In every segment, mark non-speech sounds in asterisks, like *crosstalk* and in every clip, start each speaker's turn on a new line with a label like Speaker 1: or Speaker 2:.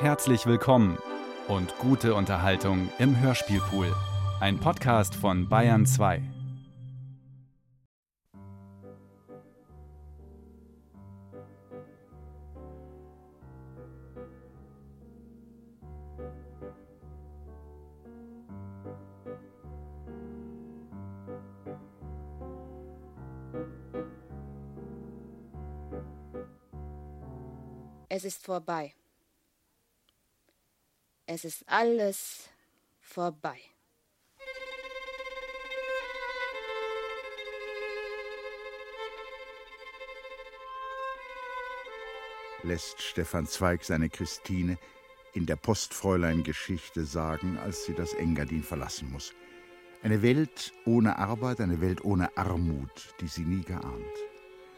Speaker 1: Herzlich willkommen und gute Unterhaltung im Hörspielpool. Ein Podcast von Bayern 2.
Speaker 2: Es ist vorbei. Es ist alles vorbei.
Speaker 3: lässt Stefan Zweig seine Christine in der Postfräulein-Geschichte sagen, als sie das Engadin verlassen muss. Eine Welt ohne Arbeit, eine Welt ohne Armut, die sie nie geahnt.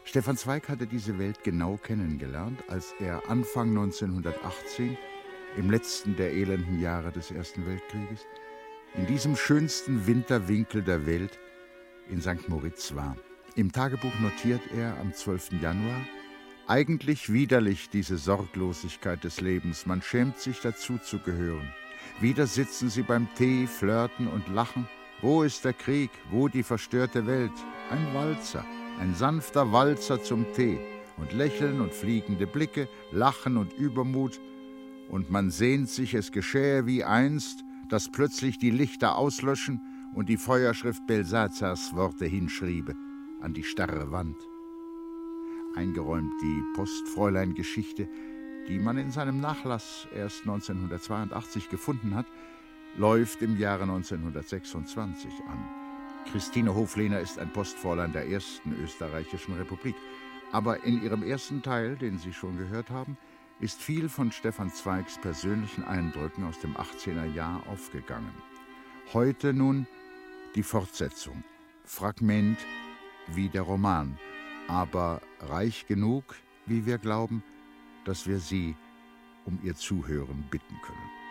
Speaker 3: Stefan Zweig hatte diese Welt genau kennengelernt, als er Anfang 1918, im letzten der elenden Jahre des Ersten Weltkrieges, in diesem schönsten Winterwinkel der Welt in St. Moritz war. Im Tagebuch notiert er am 12. Januar, eigentlich widerlich diese Sorglosigkeit des Lebens, man schämt sich dazu zu gehören. Wieder sitzen sie beim Tee, flirten und lachen. Wo ist der Krieg? Wo die verstörte Welt? Ein Walzer, ein sanfter Walzer zum Tee und Lächeln und fliegende Blicke, Lachen und Übermut, und man sehnt sich, es geschähe wie einst, dass plötzlich die Lichter auslöschen und die Feuerschrift Belsazars Worte hinschriebe an die starre Wand. Eingeräumt die Postfräulein-Geschichte, die man in seinem Nachlass erst 1982 gefunden hat, läuft im Jahre 1926 an. Christine Hoflehner ist ein Postfräulein der ersten österreichischen Republik. Aber in ihrem ersten Teil, den Sie schon gehört haben, ist viel von Stefan Zweigs persönlichen Eindrücken aus dem 18er Jahr aufgegangen. Heute nun die Fortsetzung. Fragment wie der Roman, aber reich genug, wie wir glauben, dass wir Sie um Ihr Zuhören bitten können.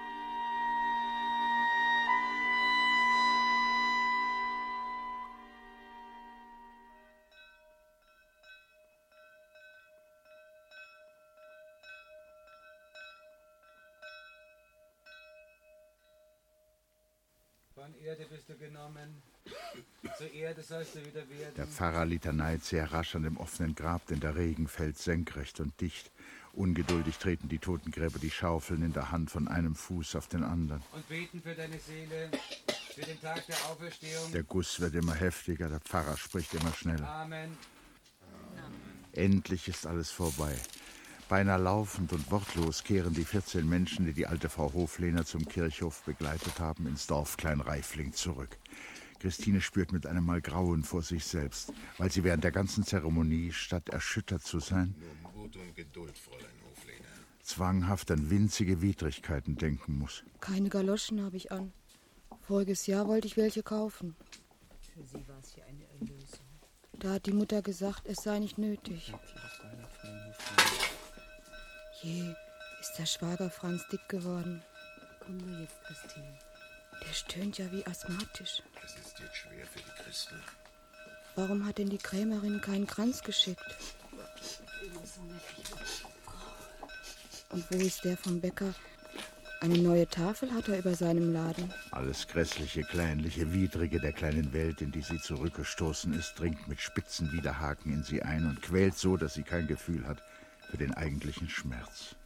Speaker 4: Von Erde bist du genommen, zur Erde sollst du wieder werden.
Speaker 3: Der Pfarrer litaneit sehr rasch an dem offenen Grab, denn der Regen fällt senkrecht und dicht. Ungeduldig treten die Totengräber die Schaufeln in der Hand von einem Fuß auf den anderen.
Speaker 4: Und beten für deine Seele, für den Tag der Auferstehung.
Speaker 3: Der Guss wird immer heftiger, der Pfarrer spricht immer schneller.
Speaker 4: Amen.
Speaker 3: Endlich ist alles vorbei. Beinahe laufend und wortlos kehren die 14 Menschen, die die alte Frau Hoflehner zum Kirchhof begleitet haben, ins Dorf Kleinreifling zurück. Christine spürt mit einem Mal Grauen vor sich selbst, weil sie während der ganzen Zeremonie, statt erschüttert zu sein,
Speaker 5: Nun Mut und Geduld, Fräulein Hoflehner.
Speaker 3: zwanghaft an winzige Widrigkeiten denken muss.
Speaker 2: Keine Galoschen habe ich an. Voriges Jahr wollte ich welche kaufen.
Speaker 6: Für sie war es hier eine Erlösung.
Speaker 2: Da hat die Mutter gesagt, es sei nicht nötig. Je, ist der Schwager Franz dick geworden.
Speaker 6: Komm nur jetzt, Christine.
Speaker 2: Der stöhnt ja wie asthmatisch.
Speaker 5: Es ist jetzt schwer für die Christel.
Speaker 2: Warum hat denn die Krämerin keinen Kranz geschickt? Und wo ist der vom Bäcker? Eine neue Tafel hat er über seinem Laden.
Speaker 3: Alles grässliche, kleinliche, widrige der kleinen Welt, in die sie zurückgestoßen ist, dringt mit spitzen Widerhaken in sie ein und quält so, dass sie kein Gefühl hat für den eigentlichen Schmerz.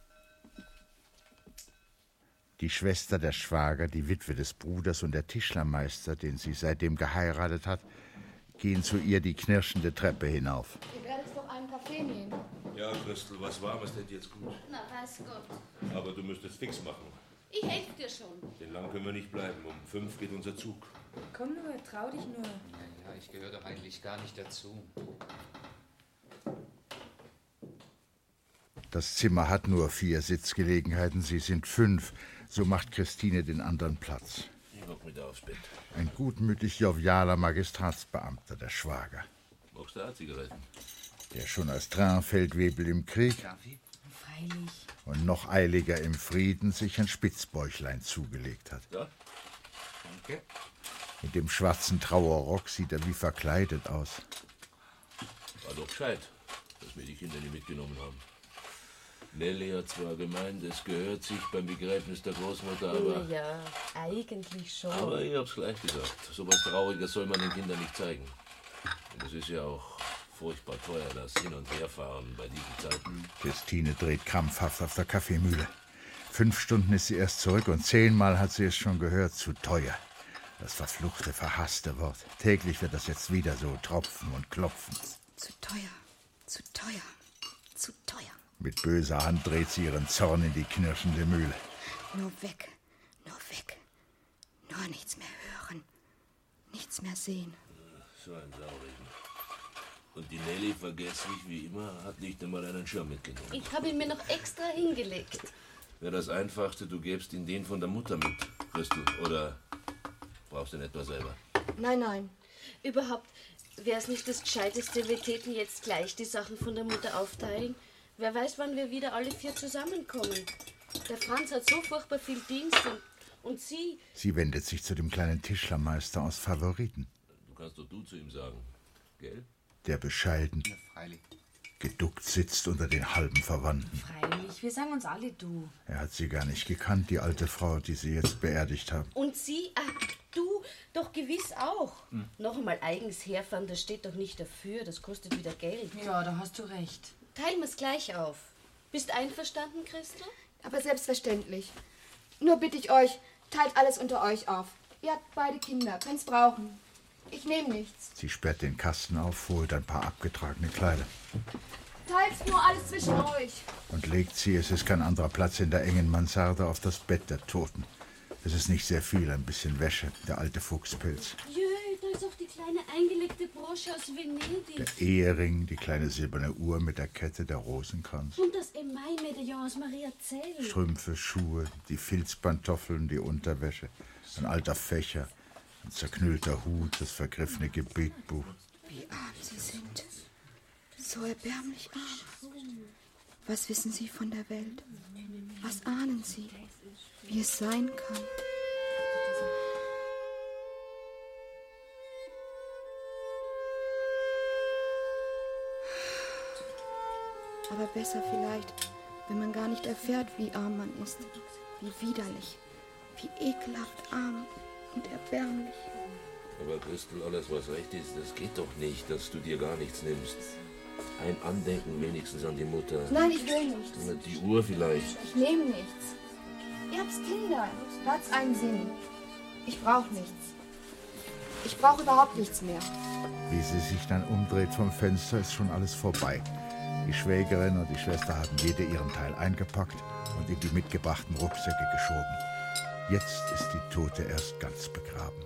Speaker 3: Die Schwester der Schwager, die Witwe des Bruders und der Tischlermeister, den sie seitdem geheiratet hat, gehen zu ihr die knirschende Treppe hinauf.
Speaker 2: Ihr werdet doch einen Kaffee nehmen.
Speaker 5: Ja, Christel, was Warmes tät jetzt gut.
Speaker 7: Na, weiß Gott.
Speaker 5: Aber du müsstest fix machen.
Speaker 7: Ich helfe dir schon.
Speaker 5: Denn lang können wir nicht bleiben. Um fünf geht unser Zug.
Speaker 6: Komm nur, trau dich nur.
Speaker 8: Ja, ich gehöre doch eigentlich gar nicht dazu.
Speaker 3: Das Zimmer hat nur vier Sitzgelegenheiten, sie sind fünf. So macht Christine den anderen Platz.
Speaker 5: Ich guck mit aufs Bett.
Speaker 3: Ein gutmütig jovialer Magistratsbeamter, der Schwager,
Speaker 5: Brauchst du A-Zigaretten?
Speaker 3: der schon als Trainfeldwebel im Krieg
Speaker 8: Kaffee?
Speaker 6: Freilich.
Speaker 3: und noch eiliger im Frieden sich ein Spitzbäuchlein zugelegt hat.
Speaker 5: Ja?
Speaker 8: Danke.
Speaker 3: In dem schwarzen Trauerrock sieht er wie verkleidet aus.
Speaker 5: War doch gescheit, dass wir die Kinder nicht mitgenommen haben. Nelly hat zwar gemeint, es gehört sich beim Begräbnis der Großmutter, aber.
Speaker 9: Ja, eigentlich schon.
Speaker 5: Aber ich hab's gleich gesagt. So was Trauriges soll man den Kindern nicht zeigen. Und es ist ja auch furchtbar teuer, das Hin- und Herfahren bei diesen Zeiten.
Speaker 3: Christine dreht krampfhaft auf der Kaffeemühle. Fünf Stunden ist sie erst zurück und zehnmal hat sie es schon gehört. Zu teuer. Das verfluchte, verhasste Wort. Täglich wird das jetzt wieder so tropfen und klopfen.
Speaker 2: Zu teuer, zu teuer, zu teuer.
Speaker 3: Mit böser Hand dreht sie ihren Zorn in die knirschende Mühle.
Speaker 2: Nur weg, nur weg. Nur nichts mehr hören, nichts mehr sehen.
Speaker 5: So ein Saurigen. Und die Nelly, vergesslich wie immer, hat nicht einmal einen Schirm mitgenommen.
Speaker 9: Ich habe ihn mir noch extra hingelegt.
Speaker 5: Wäre das Einfachste, du gäbst ihn den von der Mutter mit, Christel. Oder brauchst du ihn etwa selber?
Speaker 2: Nein, nein.
Speaker 9: Überhaupt wäre es nicht das Gescheiteste, wir täten jetzt gleich die Sachen von der Mutter aufteilen. Wer weiß, wann wir wieder alle vier zusammenkommen. Der Franz hat so furchtbar viel Dienst und, und sie.
Speaker 3: Sie wendet sich zu dem kleinen Tischlermeister aus Favoriten.
Speaker 5: Du kannst doch du zu ihm sagen. Gell?
Speaker 3: der bescheiden,
Speaker 8: Freilich.
Speaker 3: geduckt sitzt unter den halben Verwandten.
Speaker 6: Freilich, wir sagen uns alle du.
Speaker 3: Er hat sie gar nicht gekannt, die alte Frau, die sie jetzt beerdigt haben.
Speaker 9: Und sie, ah, du doch gewiss auch. Noch einmal eigens herfahren, das steht doch nicht dafür, das kostet wieder Geld.
Speaker 6: Ja, da hast du recht.
Speaker 9: Teilen wir's gleich auf. Bist einverstanden, Christa?
Speaker 2: Aber selbstverständlich. Nur bitte ich euch, teilt alles unter euch auf. Ihr habt beide Kinder, könnt's brauchen. Ich nehme nichts.
Speaker 3: Sie sperrt den Kasten auf, holt ein paar abgetragene Kleider
Speaker 2: Teilt nur alles zwischen euch.
Speaker 3: und legt sie, es ist kein anderer Platz in der engen Mansarde, auf das Bett der Toten. Es ist nicht sehr viel, ein bisschen Wäsche, der alte Fuchspilz,
Speaker 9: Jö, ist auch die kleine eingelegte Brosche aus Venedig.
Speaker 3: der Ehering, die kleine silberne Uhr mit der Kette, der Rosenkranz,
Speaker 9: Und das Emaille-Medaillon aus Maria Zell.
Speaker 3: Strümpfe, Schuhe, die Filzpantoffeln, die Unterwäsche, ein alter Fächer, ein zerknüllter Hut, das vergriffene Gebetbuch.
Speaker 2: Wie arm sie sind. So erbärmlich arm. Was wissen sie von der Welt? Was ahnen sie? Wie es sein kann? Aber besser vielleicht, wenn man gar nicht erfährt, wie arm man ist, wie widerlich, wie ekelhaft arm und erbärmlich.
Speaker 5: Aber Christel, alles was recht ist, das geht doch nicht, dass du dir gar nichts nimmst. Ein Andenken wenigstens an die Mutter.
Speaker 2: Nein, ich will nichts.
Speaker 5: Oder Die Uhr vielleicht.
Speaker 2: Ich nehme nichts. Ihr habt's Kinder. Da hat's einen Sinn. Ich brauche nichts. Ich brauche überhaupt nichts mehr.
Speaker 3: Wie sie sich dann umdreht vom Fenster, ist schon alles vorbei. Die Schwägerin und die Schwester haben jede ihren Teil eingepackt und in die mitgebrachten Rucksäcke geschoben. Jetzt ist die Tote erst ganz begraben.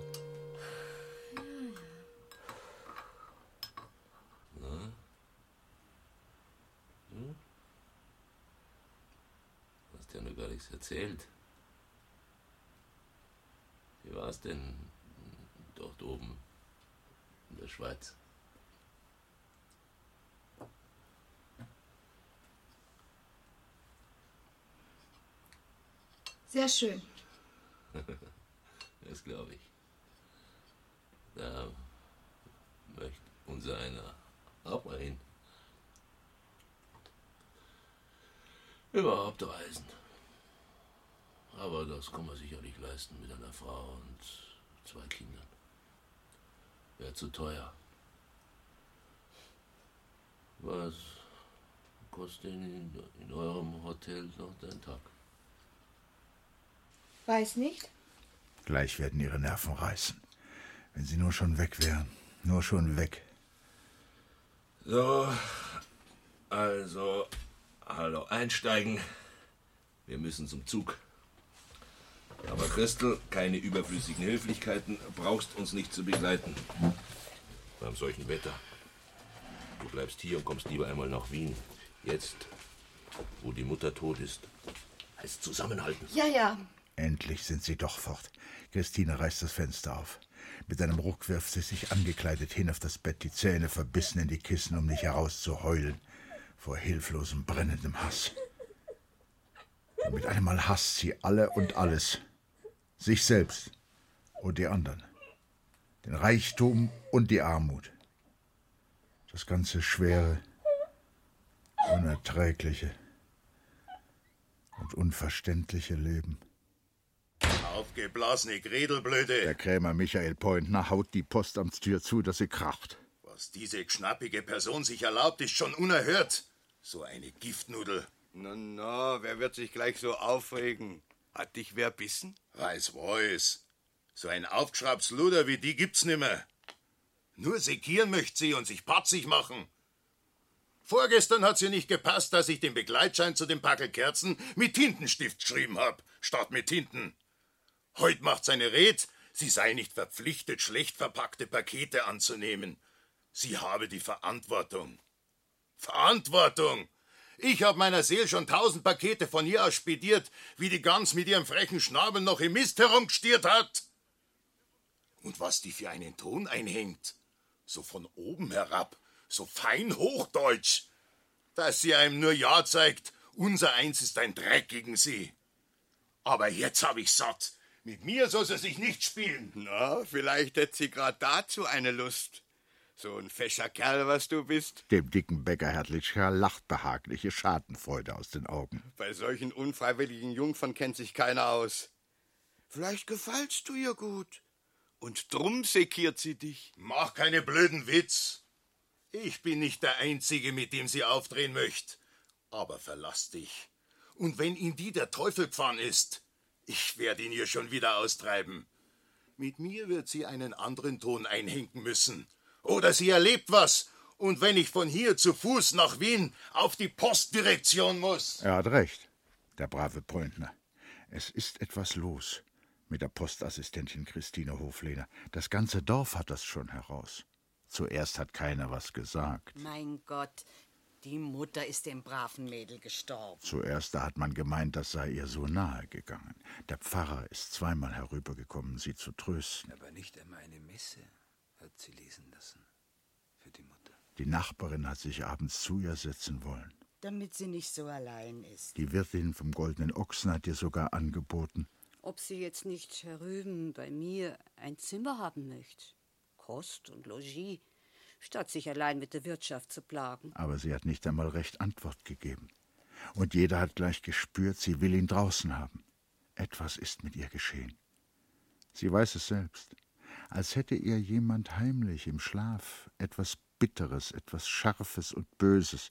Speaker 5: Hast ja noch gar nichts erzählt. Wie war es denn dort oben in der Schweiz?
Speaker 2: Sehr schön. *laughs*
Speaker 5: Das glaube ich. Da möchte unser einer auch mal hin. Überhaupt reisen. Aber das kann man sicherlich leisten mit einer Frau und zwei Kindern. Wäre zu teuer. Was kostet in, in eurem Hotel noch dein Tag?
Speaker 2: Weiß nicht.
Speaker 3: Gleich werden ihre Nerven reißen. Wenn sie nur schon weg wären. Nur schon weg.
Speaker 5: So, also, hallo, einsteigen. Wir müssen zum Zug. Aber Christel, keine überflüssigen Höflichkeiten, brauchst uns nicht zu begleiten. Beim solchen Wetter. Du bleibst hier und kommst lieber einmal nach Wien. Jetzt, wo die Mutter tot ist. Heißt zusammenhalten.
Speaker 2: Ja, ja.
Speaker 3: Endlich sind sie doch fort. Christine reißt das Fenster auf. Mit einem Ruck wirft sie sich angekleidet hin auf das Bett, die Zähne verbissen in die Kissen, um nicht herauszuheulen vor hilflosem, brennendem Hass. Und mit einem Mal hasst sie alle und alles. Sich selbst und die anderen. Den Reichtum und die Armut. Das ganze Schwere, Unerträgliche, und unverständliche Leben.
Speaker 10: Aufgeblasene Gredelblöde.
Speaker 3: Der Krämer Michael Pointner haut die Postamtstür zu, dass sie kracht.
Speaker 10: Was diese schnappige Person sich erlaubt, ist schon unerhört. So eine Giftnudel.
Speaker 11: Na, na, wer wird sich gleich so aufregen? Hat dich wer bissen?
Speaker 10: Weiß, weiß. So ein Aufgeschraubsluder wie die gibt's nimmer. Nur sekieren möchte sie und sich patzig machen. Vorgestern hat's ihr nicht gepasst, dass ich den Begleitschein zu den Packelkerzen mit Tintenstift geschrieben hab, statt mit Tinten. Heut macht seine Red, sie sei nicht verpflichtet, schlecht verpackte Pakete anzunehmen. Sie habe die Verantwortung. Verantwortung! Ich hab meiner Seel schon tausend Pakete von ihr aus spediert, wie die Gans mit ihrem frechen Schnabel noch im Mist herumgestiert hat. Und was die für einen Ton einhängt, so von oben herab, so fein Hochdeutsch, dass sie einem nur Ja zeigt, unser Eins ist ein Dreck gegen sie. Aber jetzt hab ich satt. Mit mir soll sie sich nicht spielen.
Speaker 11: Na, vielleicht hätt sie grad dazu eine Lust. So ein fescher Kerl, was du bist.
Speaker 3: Dem dicken Bäcker Hertlichka lacht behagliche Schadenfreude aus den Augen.
Speaker 11: Bei solchen unfreiwilligen Jungfern kennt sich keiner aus. Vielleicht gefallst du ihr gut. Und drum sekiert sie dich.
Speaker 10: Mach keine blöden Witz. Ich bin nicht der Einzige, mit dem sie aufdrehen möchte. Aber verlass dich. Und wenn in die der Teufel gefahren ist, ich werde ihn ihr schon wieder austreiben. Mit mir wird sie einen anderen Ton einhenken müssen. Oder sie erlebt was. Und wenn ich von hier zu Fuß nach Wien auf die Postdirektion muss.
Speaker 3: Er hat recht, der brave Pointner. Es ist etwas los mit der Postassistentin Christine Hoflehner. Das ganze Dorf hat das schon heraus. Zuerst hat keiner was gesagt.
Speaker 12: Mein Gott, die Mutter ist dem braven Mädel gestorben.
Speaker 3: Zuerst da hat man gemeint, das sei ihr so nahe gegangen. Der Pfarrer ist zweimal herübergekommen, sie zu trösten.
Speaker 8: Aber nicht einmal eine Messe hat sie lesen lassen. Für die Mutter.
Speaker 3: Die Nachbarin hat sich abends zu ihr setzen wollen.
Speaker 12: Damit sie nicht so allein ist.
Speaker 3: Die Wirtin vom Goldenen Ochsen hat ihr sogar angeboten,
Speaker 13: Ob sie jetzt nicht herüben bei mir ein Zimmer haben möchte. Kost und Logis, statt sich allein mit der Wirtschaft zu plagen.
Speaker 3: aber sie hat nicht einmal recht Antwort gegeben. Und jeder hat gleich gespürt, sie will ihn draußen haben. Etwas ist mit ihr geschehen. Sie weiß es selbst, als hätte ihr jemand heimlich im Schlaf etwas Bitteres, etwas Scharfes und Böses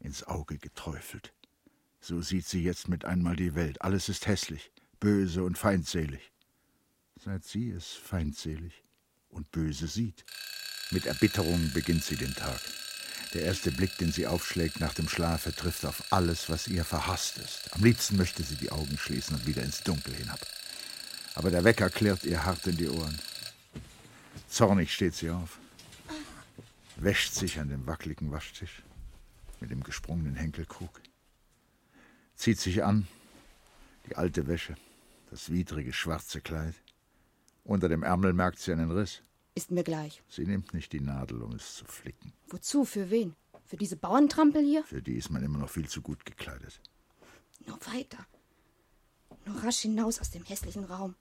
Speaker 3: ins Auge geträufelt. So sieht sie jetzt mit einmal die Welt. Alles ist hässlich, böse und feindselig. Seit sie es feindselig und böse sieht. Mit Erbitterung beginnt sie den Tag. Der erste Blick, den sie aufschlägt nach dem Schlafe, trifft auf alles, was ihr verhasst ist. Am liebsten möchte sie die Augen schließen und wieder ins Dunkel hinab. Aber der Wecker klirrt ihr hart in die Ohren. Zornig steht sie auf, wäscht sich an dem wackeligen Waschtisch mit dem gesprungenen Henkelkrug, zieht sich an, die alte Wäsche, das widrige schwarze Kleid. Unter dem Ärmel merkt sie einen Riss.
Speaker 2: Ist mir gleich.
Speaker 3: Sie nimmt nicht die Nadel, um es zu flicken.
Speaker 2: Wozu? Für wen? Für diese Bauerntrampel hier?
Speaker 3: Für die ist man immer noch viel zu gut gekleidet.
Speaker 2: Nur weiter. Nur rasch hinaus aus dem hässlichen Raum.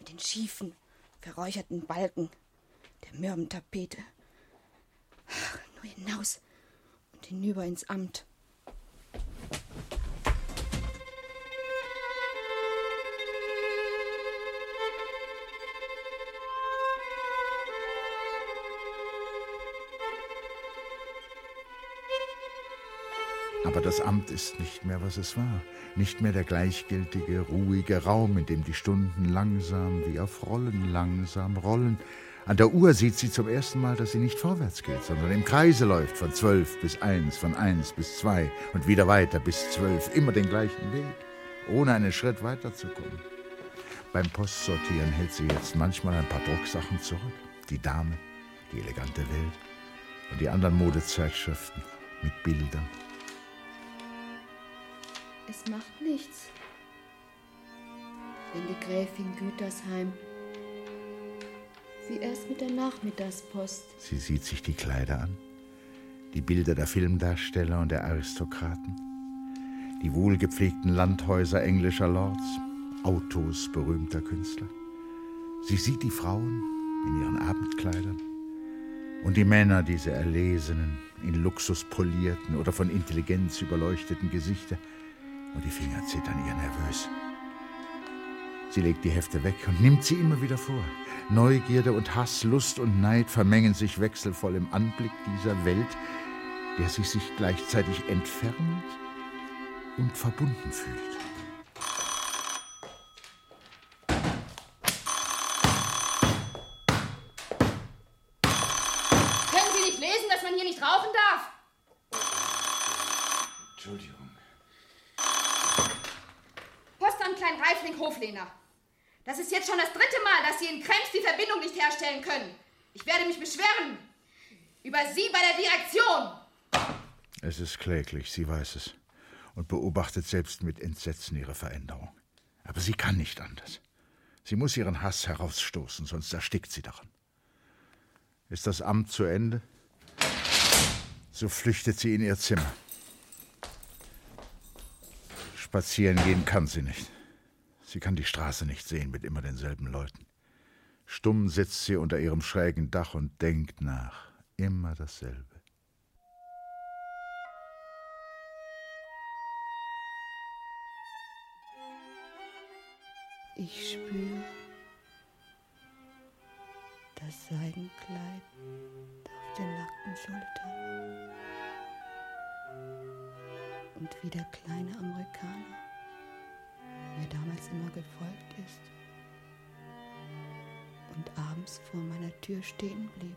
Speaker 2: Mit den schiefen, verräucherten Balken, der mürben Tapete. Ach, Nur hinaus und hinüber ins Amt.
Speaker 3: Das Amt ist nicht mehr, was es war. Nicht mehr der gleichgültige, ruhige Raum, in dem die Stunden langsam wie auf Rollen langsam rollen. An der Uhr sieht sie zum ersten Mal, dass sie nicht vorwärts geht, sondern im Kreise läuft, von zwölf bis eins, von eins bis zwei und wieder weiter bis zwölf, immer den gleichen Weg, ohne einen Schritt weiterzukommen. Beim Postsortieren hält sie jetzt manchmal ein paar Drucksachen zurück. Die Dame, die elegante Welt und die anderen Modezeitschriften mit Bildern.
Speaker 2: Es macht nichts. Wenn die Gräfin Gütersheim sie erst mit der Nachmittagspost
Speaker 3: Sie sieht sich die Kleider an, die Bilder der Filmdarsteller und der Aristokraten, die wohlgepflegten Landhäuser englischer Lords, Autos berühmter Künstler. Sie sieht die Frauen in ihren Abendkleidern und die Männer, diese erlesenen, in Luxus polierten oder von Intelligenz überleuchteten Gesichter, und die Finger zittern ihr nervös. Sie legt die Hefte weg und nimmt sie immer wieder vor. Neugierde und Hass, Lust und Neid vermengen sich wechselvoll im Anblick dieser Welt, der sie sich gleichzeitig entfernt und verbunden fühlt.
Speaker 2: Können Sie nicht lesen, dass man hier nicht rauchen darf?
Speaker 8: Entschuldigung.
Speaker 2: Postamt Klein Reifling Hoflehner. Das ist jetzt schon das dritte Mal, dass Sie in Krems die Verbindung nicht herstellen können. Ich werde mich beschweren. Über Sie bei der Direktion.
Speaker 3: Es ist kläglich, sie weiß es und beobachtet selbst mit Entsetzen ihre Veränderung. Aber sie kann nicht anders. Sie muss ihren Hass herausstoßen, sonst erstickt sie daran. Ist das Amt zu Ende? So flüchtet sie in ihr Zimmer. Spazieren gehen kann sie nicht. Sie kann die Straße nicht sehen mit immer denselben Leuten. Stumm sitzt sie unter ihrem schrägen Dach und denkt nach. Immer dasselbe.
Speaker 2: Ich spüre das Seidenkleid auf den nackten Schultern. Und wie der kleine Amerikaner mir damals immer gefolgt ist und abends vor meiner Tür stehen blieb.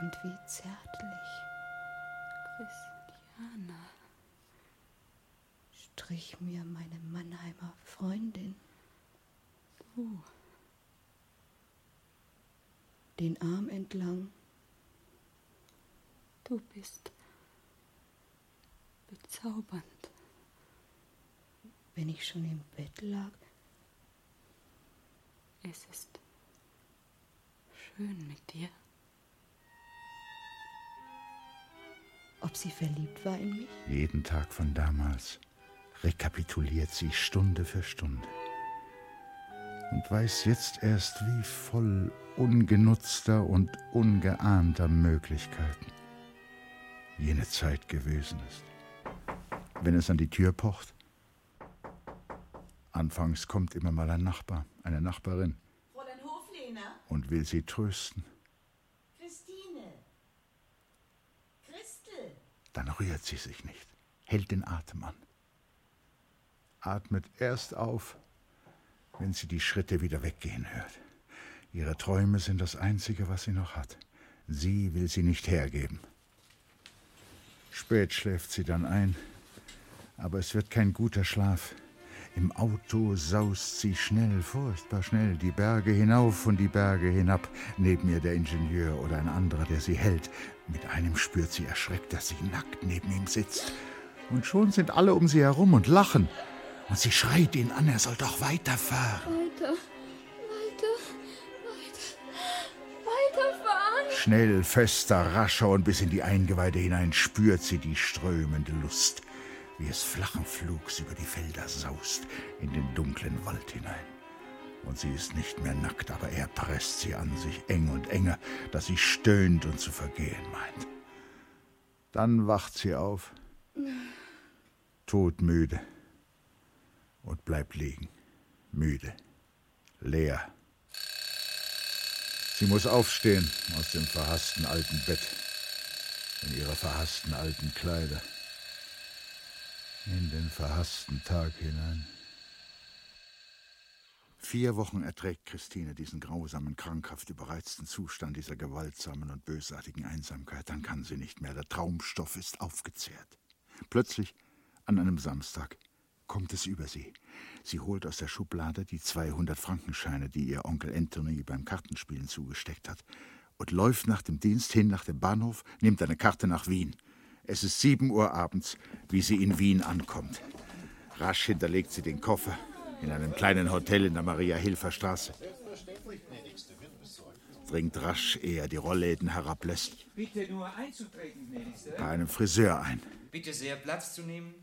Speaker 2: Und wie zärtlich Christiana strich mir meine Mannheimer Freundin
Speaker 13: Du.
Speaker 2: den Arm entlang.
Speaker 13: Du bist bezaubernd.
Speaker 2: Wenn ich schon im Bett lag,
Speaker 13: Es ist schön mit dir.
Speaker 2: ob sie verliebt war in mich?
Speaker 3: Jeden Tag von damals rekapituliert sie Stunde für Stunde und weiß jetzt erst, wie voll ungenutzter und ungeahnter Möglichkeiten jene Zeit gewesen ist. Wenn es an die Tür pocht, anfangs kommt immer mal ein Nachbar, eine Nachbarin
Speaker 12: Fräulein Hoflehner?
Speaker 3: und will sie trösten.
Speaker 12: Christine? Christel?
Speaker 3: Dann rührt sie sich nicht, hält den Atem an. Atmet erst auf, wenn sie die Schritte wieder weggehen hört. Ihre Träume sind das Einzige, was sie noch hat. Sie will sie nicht hergeben. Spät schläft sie dann ein, aber es wird kein guter Schlaf. Im Auto saust sie schnell, furchtbar schnell, die Berge hinauf und die Berge hinab. Neben ihr der Ingenieur oder ein anderer, der sie hält. Mit einem spürt sie erschreckt, dass sie nackt neben ihm sitzt. Und schon sind alle um sie herum und lachen. Und sie schreit ihn an, er soll doch weiterfahren.
Speaker 9: Weiter, weiter, weiter, weiterfahren.
Speaker 3: Schnell, fester, rascher und bis in die Eingeweide hinein spürt sie die strömende Lust, wie es flachen Flugs über die Felder saust, in den dunklen Wald hinein. Und sie ist nicht mehr nackt, aber er presst sie an sich eng und enger, dass sie stöhnt und zu vergehen meint. Dann wacht sie auf, todmüde, und bleibt liegen, müde, leer. Sie muss aufstehen aus dem verhassten alten Bett, in ihre verhassten alten Kleider, in den verhassten Tag hinein. Vier Wochen erträgt Christine diesen grausamen, krankhaft überreizten Zustand dieser gewaltsamen und bösartigen Einsamkeit. Dann kann sie nicht mehr. Der Traumstoff ist aufgezehrt. Plötzlich, an einem Samstag, kommt es über sie. Sie holt aus der Schublade die 200 Frankenscheine, die ihr Onkel Anthony beim Kartenspielen zugesteckt hat, und läuft nach dem Dienst hin nach dem Bahnhof, nimmt eine Karte nach Wien. Es ist sieben Uhr abends, wie sie in Wien ankommt. Rasch hinterlegt sie den Koffer in einem kleinen Hotel in der Maria-Hilfer-Straße. Dringt rasch, ehe er die Rollläden herablässt,
Speaker 4: Bitte nur einzutreten, gnädigste.
Speaker 3: bei einem Friseur ein.
Speaker 4: Bitte sehr, Platz zu nehmen.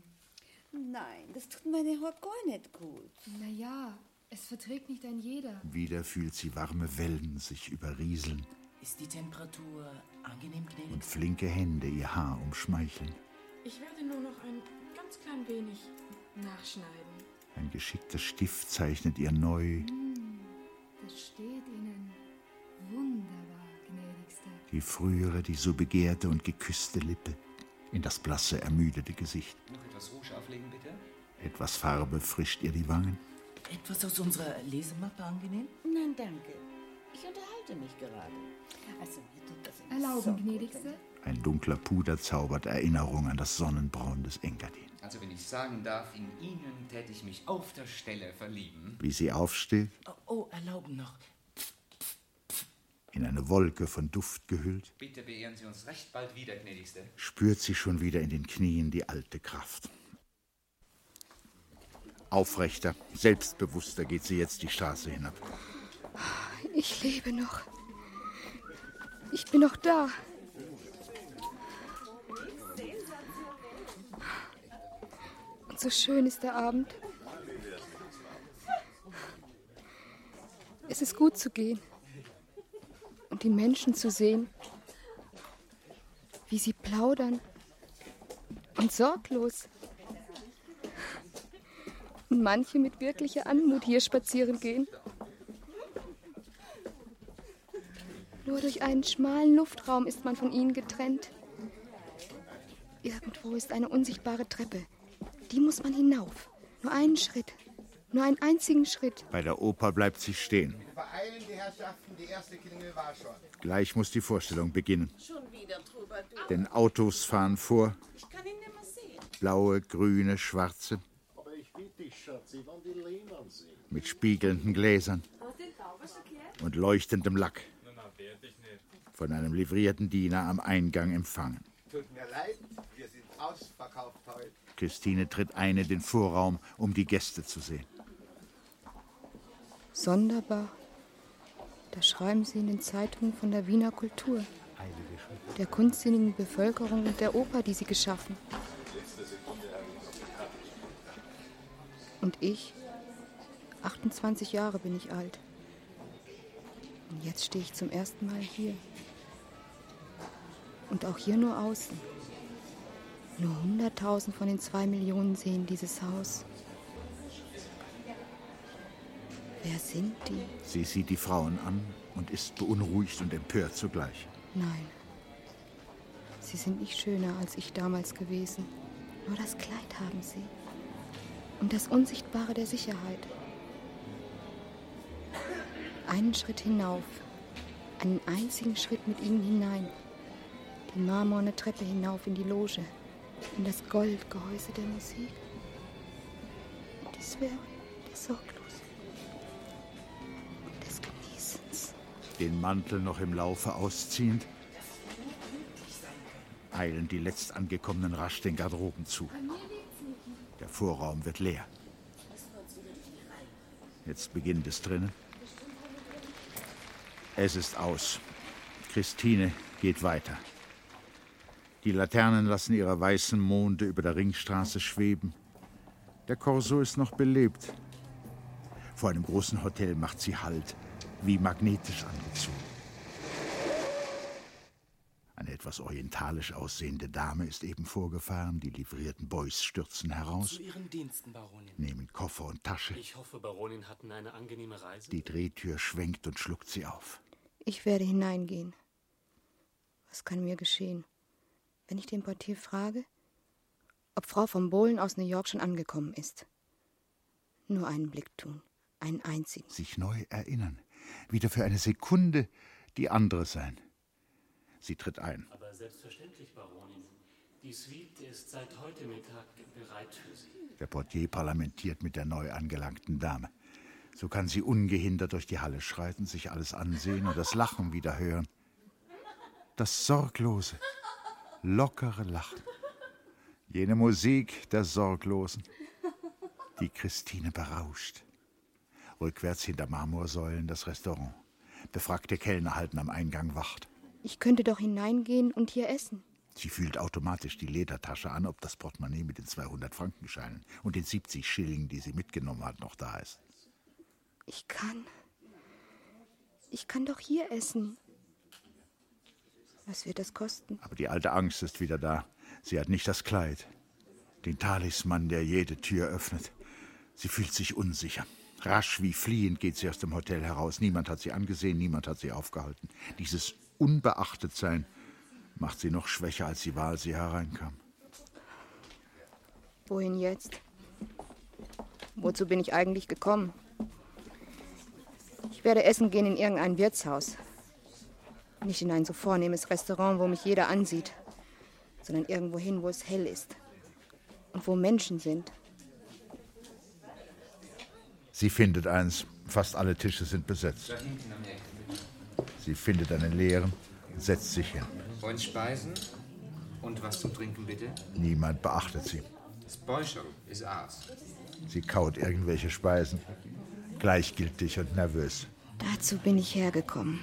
Speaker 14: Nein, das tut meine Haut gar nicht gut.
Speaker 15: Na ja, es verträgt nicht ein jeder.
Speaker 3: Wieder fühlt sie warme Wellen sich überrieseln.
Speaker 16: Ist die Temperatur Angenehm, gnädig.
Speaker 3: und flinke Hände ihr Haar umschmeicheln.
Speaker 15: Ich werde nur noch ein ganz klein wenig nachschneiden.
Speaker 3: Ein geschickter Stift zeichnet ihr neu
Speaker 15: Hm, das steht Ihnen wunderbar, gnädigste.
Speaker 3: die frühere, die so begehrte und geküsste Lippe in das blasse, ermüdete Gesicht.
Speaker 16: Noch etwas Rouge auflegen, bitte.
Speaker 3: Etwas Farbe frischt ihr die Wangen.
Speaker 16: Etwas aus unserer Lesemappe angenehm?
Speaker 12: Nein, danke. Ich unterhalte mich gerade. Also, mir tut das
Speaker 15: Erlauben,
Speaker 12: so gut,
Speaker 15: gnädigste.
Speaker 3: Ein dunkler Puder zaubert Erinnerung an das Sonnenbraun des Engadin.
Speaker 8: Also, wenn ich sagen darf, in Ihnen täte ich mich auf der Stelle verlieben.
Speaker 3: Wie sie aufsteht,
Speaker 16: Oh, oh, erlauben noch.
Speaker 3: In eine Wolke von Duft gehüllt,
Speaker 8: Bitte beehren Sie uns recht bald wieder, gnädigste.
Speaker 3: spürt sie schon wieder in den Knien die alte Kraft. Aufrechter, selbstbewusster geht sie jetzt die Straße hinab.
Speaker 2: Ich lebe noch. Ich bin noch da. Und so schön ist der Abend. Es ist gut zu gehen und die Menschen zu sehen, wie sie plaudern und sorglos. Und manche mit wirklicher Anmut hier spazieren gehen. Nur durch einen schmalen Luftraum ist man von ihnen getrennt. Irgendwo ist eine unsichtbare Treppe. Die muss man hinauf. Nur einen Schritt. Nur einen einzigen Schritt.
Speaker 3: Bei der Oper bleibt sie stehen.
Speaker 11: Beeilen die Herrschaften, die erste Klingel war schon.
Speaker 3: Gleich muss die Vorstellung beginnen.
Speaker 12: Schon wieder, Troubadour.
Speaker 3: Denn Autos fahren vor,
Speaker 12: Ich kann ihn nicht mehr sehen.
Speaker 3: blaue, grüne, schwarze,
Speaker 17: Aber ich bitte dich, Schatz, ich will die Lehmann sehen.
Speaker 3: mit spiegelnden Gläsern und leuchtendem Lack, von einem livrierten Diener am Eingang empfangen.
Speaker 11: Tut mir leid, wir sind ausverkauft heute.
Speaker 3: Christine tritt ein in den Vorraum, um die Gäste zu sehen.
Speaker 2: Sonderbar. Da schreiben sie in den Zeitungen von der Wiener Kultur, der kunstsinnigen Bevölkerung und der Oper, die sie geschaffen. Und ich, 28 Jahre bin ich alt. Und jetzt stehe ich zum ersten Mal hier. Und auch hier nur außen. Nur 100.000 von den zwei Millionen sehen dieses Haus. Wer sind die?
Speaker 3: Sie sieht die Frauen an und ist beunruhigt und empört zugleich.
Speaker 2: Nein. Sie sind nicht schöner als ich damals gewesen. Nur das Kleid haben sie. Und das Unsichtbare der Sicherheit. Einen Schritt hinauf. Einen einzigen Schritt mit ihnen hinein. Die marmorne Treppe hinauf in die Loge. In das Goldgehäuse der Musik. Und dies wäre der Sorglose.
Speaker 3: Den Mantel noch im Laufe ausziehend, eilen die letzt angekommenen rasch den Garderoben zu. Der Vorraum wird leer. Jetzt beginnt es drinnen. Es ist aus. Christine geht weiter. Die Laternen lassen ihre weißen Monde über der Ringstraße schweben. Der Korso ist noch belebt. Vor einem großen Hotel macht sie Halt, wie magnetisch angezogen. Eine etwas orientalisch aussehende Dame ist eben vorgefahren. Die livrierten Boys stürzen heraus,
Speaker 18: Zu Ihren Diensten, Baronin.
Speaker 3: nehmen Koffer und Tasche.
Speaker 18: Ich hoffe, Baronin hatten eine angenehme Reise.
Speaker 3: Die Drehtür schwenkt und schluckt sie auf.
Speaker 2: Ich werde hineingehen. Was kann mir geschehen? Wenn ich den Portier frage, ob Frau von Bohlen aus New York schon angekommen ist. Nur einen Blick tun, einen einzigen.
Speaker 3: Sich neu erinnern. Wieder für eine Sekunde die andere sein. Sie tritt ein.
Speaker 18: Aber selbstverständlich, Baronin. Die Suite ist seit heute Mittag bereit für Sie.
Speaker 3: Der Portier parlamentiert mit der neu angelangten Dame. So kann sie ungehindert durch die Halle schreiten, sich alles ansehen und das Lachen wieder hören. Das sorglose, lockere Lachen. Jene Musik der Sorglosen, die Christine berauscht. Rückwärts hinter Marmorsäulen das Restaurant. Befragte Kellner halten am Eingang Wacht.
Speaker 2: Ich könnte doch hineingehen und hier essen.
Speaker 3: Sie fühlt automatisch die Ledertasche an, ob das Portemonnaie mit den 200 Frankenscheinen und den 70 Schilling, die sie mitgenommen hat, noch da ist.
Speaker 2: Ich kann. Ich kann doch hier essen. Was wird das kosten?
Speaker 3: Aber die alte Angst ist wieder da. Sie hat nicht das Kleid, den Talisman, der jede Tür öffnet. Sie fühlt sich unsicher. Rasch wie fliehend geht sie aus dem Hotel heraus. Niemand hat sie angesehen, niemand hat sie aufgehalten. Dieses Unbeachtetsein macht sie noch schwächer, als sie war, als sie hereinkam.
Speaker 2: Wohin jetzt? Wozu bin ich eigentlich gekommen? Ich werde essen gehen in irgendein Wirtshaus. Nicht in ein so vornehmes Restaurant, wo mich jeder ansieht, sondern irgendwo hin, wo es hell ist und wo Menschen sind.
Speaker 3: Sie findet eins. Fast alle Tische sind besetzt. Sie findet einen leeren und setzt sich hin.
Speaker 8: Und Speisen? Und was zum Trinken bitte?
Speaker 3: Niemand beachtet sie.
Speaker 8: Das Beuschel ist Aas.
Speaker 3: Sie kaut irgendwelche Speisen. Gleichgültig und nervös.
Speaker 2: Dazu bin ich hergekommen.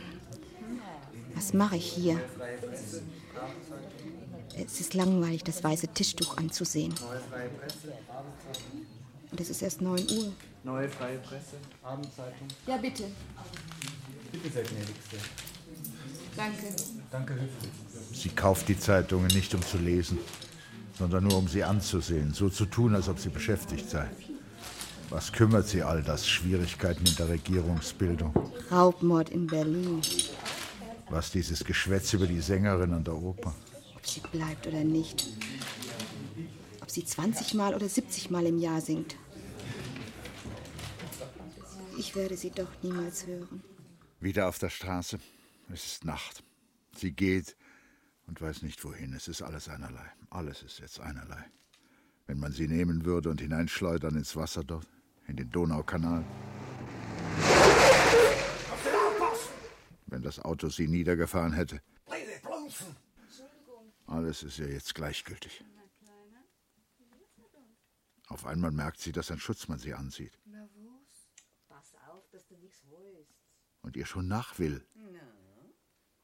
Speaker 2: Was mache ich hier? Es ist langweilig, das weiße Tischtuch anzusehen. Und es ist erst 9 Uhr.
Speaker 4: Neue Freie Presse, Abendzeitung.
Speaker 2: Ja, bitte.
Speaker 4: Bitte sehr gnädigste.
Speaker 2: Danke.
Speaker 4: Danke höflich.
Speaker 3: Sie kauft die Zeitungen nicht, um zu lesen, sondern nur, um sie anzusehen, so zu tun, als ob sie beschäftigt sei. Was kümmert sie all das? Schwierigkeiten in der Regierungsbildung.
Speaker 2: Raubmord in Berlin.
Speaker 3: Was dieses Geschwätz über die Sängerin an der Oper.
Speaker 2: Ob sie bleibt oder nicht. Ob sie 20 Mal oder 70 Mal im Jahr singt. Ich werde sie doch niemals hören.
Speaker 3: Wieder auf der Straße. Es ist Nacht. Sie geht und weiß nicht wohin. Es ist alles einerlei. Alles ist jetzt einerlei. Wenn man sie nehmen würde und hineinschleudern ins Wasser dort, in den Donaukanal. Wenn das Auto sie niedergefahren hätte. Alles ist ihr jetzt gleichgültig. Auf einmal merkt sie, dass ein Schutzmann sie ansieht?
Speaker 13: Pass auf, dass du nichts holst.
Speaker 3: und ihr schon nach will.
Speaker 13: Na,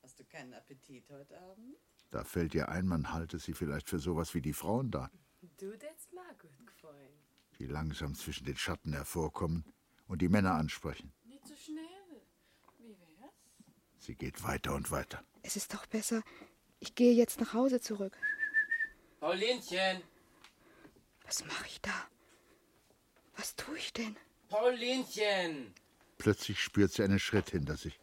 Speaker 13: hast du keinen Appetit heute Abend?
Speaker 3: Da fällt ihr ein, man halte sie vielleicht für sowas wie die Frauen da,
Speaker 15: Du hättest mir gut gefallen.
Speaker 3: die langsam zwischen den Schatten hervorkommen und die Männer ansprechen.
Speaker 15: Nicht so schnell. Wie wär's?
Speaker 3: Sie geht weiter und weiter.
Speaker 2: Es ist doch besser, ich gehe jetzt nach Hause zurück.
Speaker 16: Paulinchen!
Speaker 2: Was mache ich da? Was tue ich denn?
Speaker 16: Paulinchen!
Speaker 3: Plötzlich spürt sie einen Schritt hinter sich.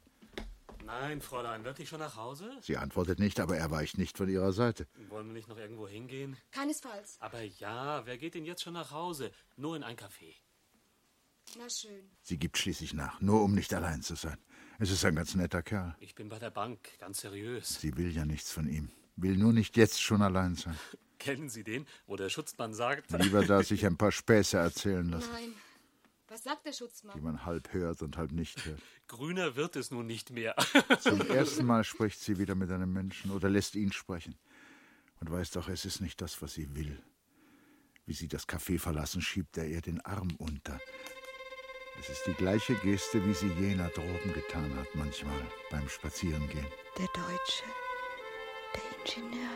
Speaker 18: Nein, Fräulein, wirklich schon nach Hause?
Speaker 3: Sie antwortet nicht, aber er weicht nicht von ihrer Seite.
Speaker 18: Wollen wir nicht noch irgendwo hingehen?
Speaker 2: Keinesfalls.
Speaker 18: Aber ja, wer geht denn jetzt schon nach Hause? Nur in ein Café.
Speaker 2: Na schön.
Speaker 3: Sie gibt schließlich nach, nur um nicht allein zu sein. Es ist ein ganz netter Kerl.
Speaker 18: Ich bin bei der Bank, ganz seriös.
Speaker 3: Sie will ja nichts von ihm. Will nur nicht jetzt schon allein sein. *laughs*
Speaker 18: Kennen Sie den, wo der Schutzmann sagt?
Speaker 3: Lieber *laughs* da sich ein paar Späße erzählen lassen,
Speaker 2: Nein. Was sagt der Schutzmann?
Speaker 3: die man halb hört und halb nicht hört. *laughs*
Speaker 18: Grüner wird es nun nicht mehr. *laughs*
Speaker 3: Zum ersten Mal spricht sie wieder mit einem Menschen oder lässt ihn sprechen. Und weiß doch, es ist nicht das, was sie will. Wie sie das Café verlassen, schiebt er ihr den Arm unter. Es ist die gleiche Geste, wie sie jener droben getan hat, manchmal beim Spazierengehen.
Speaker 2: Der Deutsche. Der Ingenieur